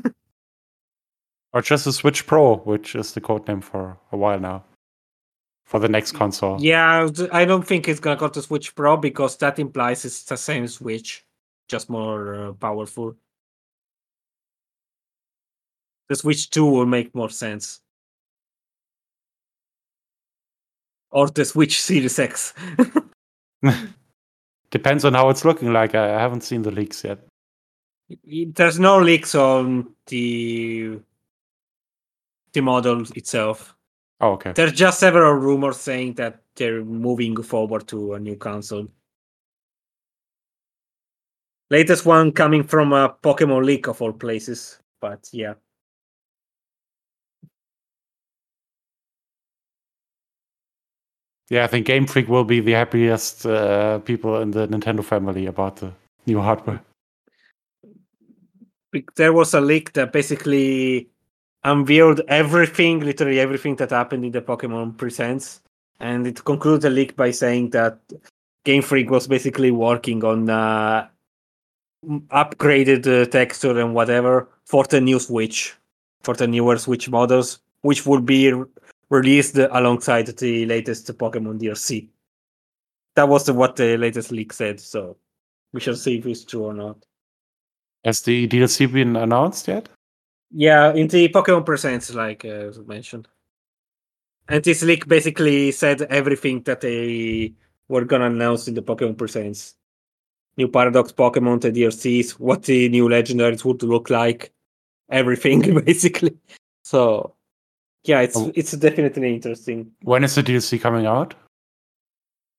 Speaker 1: Or just the Switch Pro, which is the code name for a while now. For the next console.
Speaker 3: Yeah, I don't think it's gonna go to Switch Pro because that implies it's the same Switch, just more uh, powerful. The Switch 2 will make more sense. Or the Switch Series X.
Speaker 1: Depends on how it's looking like. I haven't seen the leaks yet.
Speaker 3: There's no leaks on the the model itself.
Speaker 1: Oh, okay.
Speaker 3: There's just several rumors saying that they're moving forward to a new console. Latest one coming from a Pokemon leak of all places, but yeah.
Speaker 1: Yeah, I think Game Freak will be the happiest uh, people in the Nintendo family about the new hardware.
Speaker 3: There was a leak that basically unveiled everything, literally everything that happened in the Pokemon Presents, and it concludes the leak by saying that Game Freak was basically working on uh, upgraded uh, texture and whatever for the new Switch, for the newer Switch models, which would be released alongside the latest Pokemon DLC. That was the, what the latest leak said, so we shall see if it's true or not.
Speaker 1: Has the DLC been announced yet?
Speaker 3: Yeah, in the Pokemon Presents, like uh, mentioned. And this leak basically said everything that they were gonna announce in the Pokemon Presents. New Paradox Pokemon, the DLCs, what the new legendaries would look like, everything basically. So yeah, it's
Speaker 1: Oh.
Speaker 3: it's definitely interesting.
Speaker 1: When is the DLC coming out?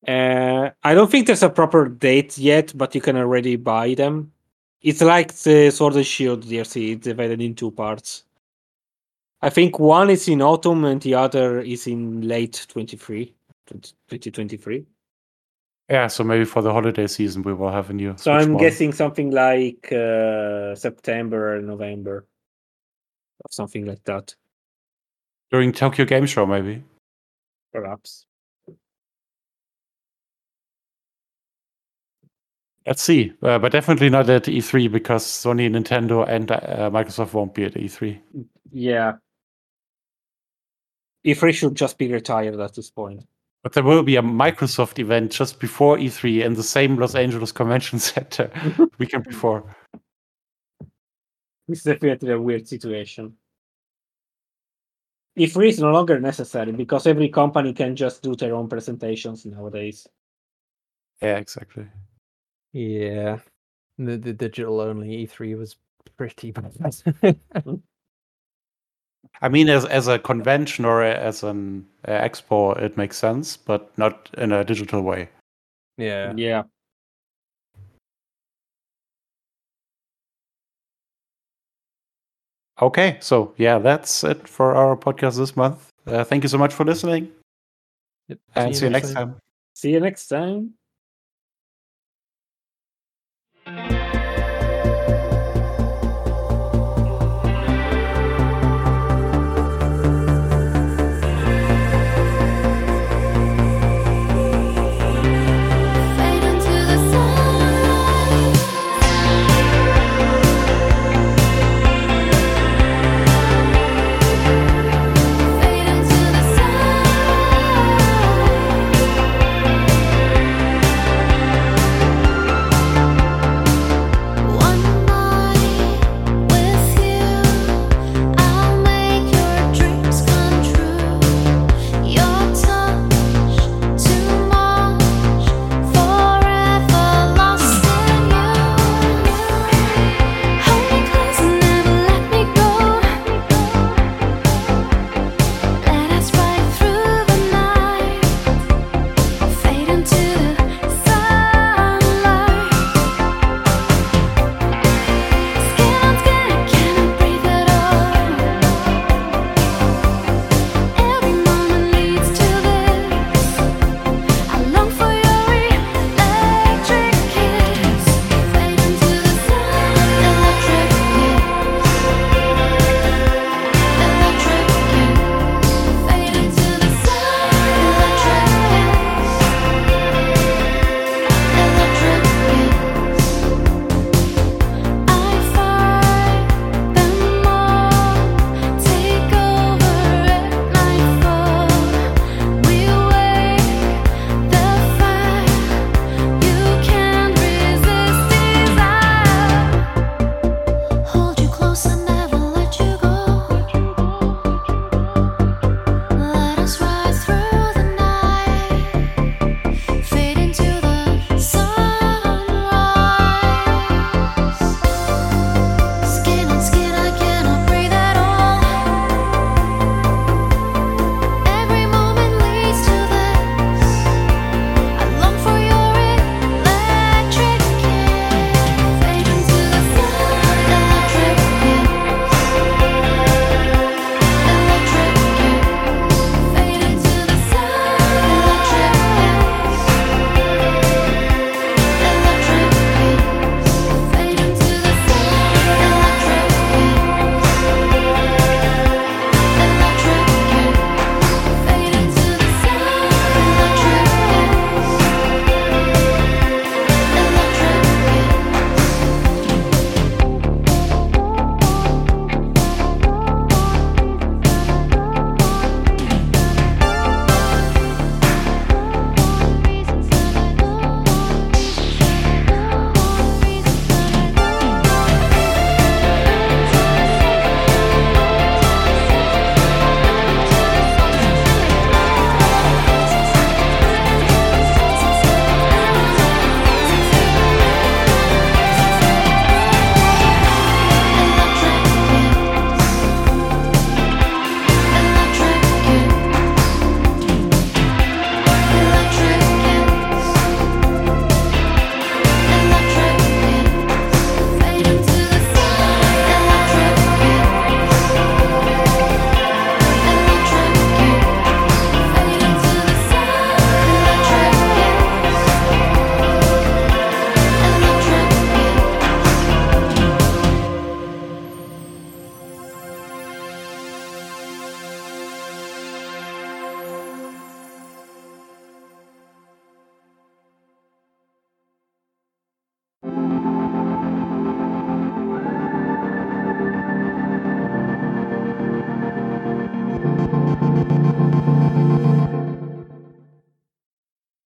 Speaker 3: Uh, I don't think there's a proper date yet, but you can already buy them. It's like the Sword and Shield DLC. It's divided in two parts. I think one is in autumn and the other is in late 23, 2023.
Speaker 1: Yeah, so maybe for the holiday season we will have a new.
Speaker 3: So I'm
Speaker 1: model.
Speaker 3: guessing something like uh, September or November, or something like that,
Speaker 1: during Tokyo Game Show, maybe.
Speaker 3: perhaps.
Speaker 1: Let's see, uh, but definitely not at E3 because Sony, Nintendo, and uh, Microsoft won't be at E3.
Speaker 3: Yeah. E3 should just be retired at this point.
Speaker 1: But there will be a Microsoft event just before E3 in the same Los Angeles Convention Center weekend before.
Speaker 3: This is definitely a weird situation. E3 is no longer necessary because every company can just do their own presentations nowadays.
Speaker 1: Yeah, exactly.
Speaker 2: Yeah. The, the digital only E3 was pretty bad.
Speaker 1: I mean, as as a convention or a- as an uh, expo, it makes sense, but not in a digital way.
Speaker 2: yeah.
Speaker 3: Yeah.
Speaker 1: Okay, so yeah, that's it for our podcast this month. Uh, thank you so much for listening,
Speaker 2: Yep.
Speaker 1: and see you next time.
Speaker 3: See you next time.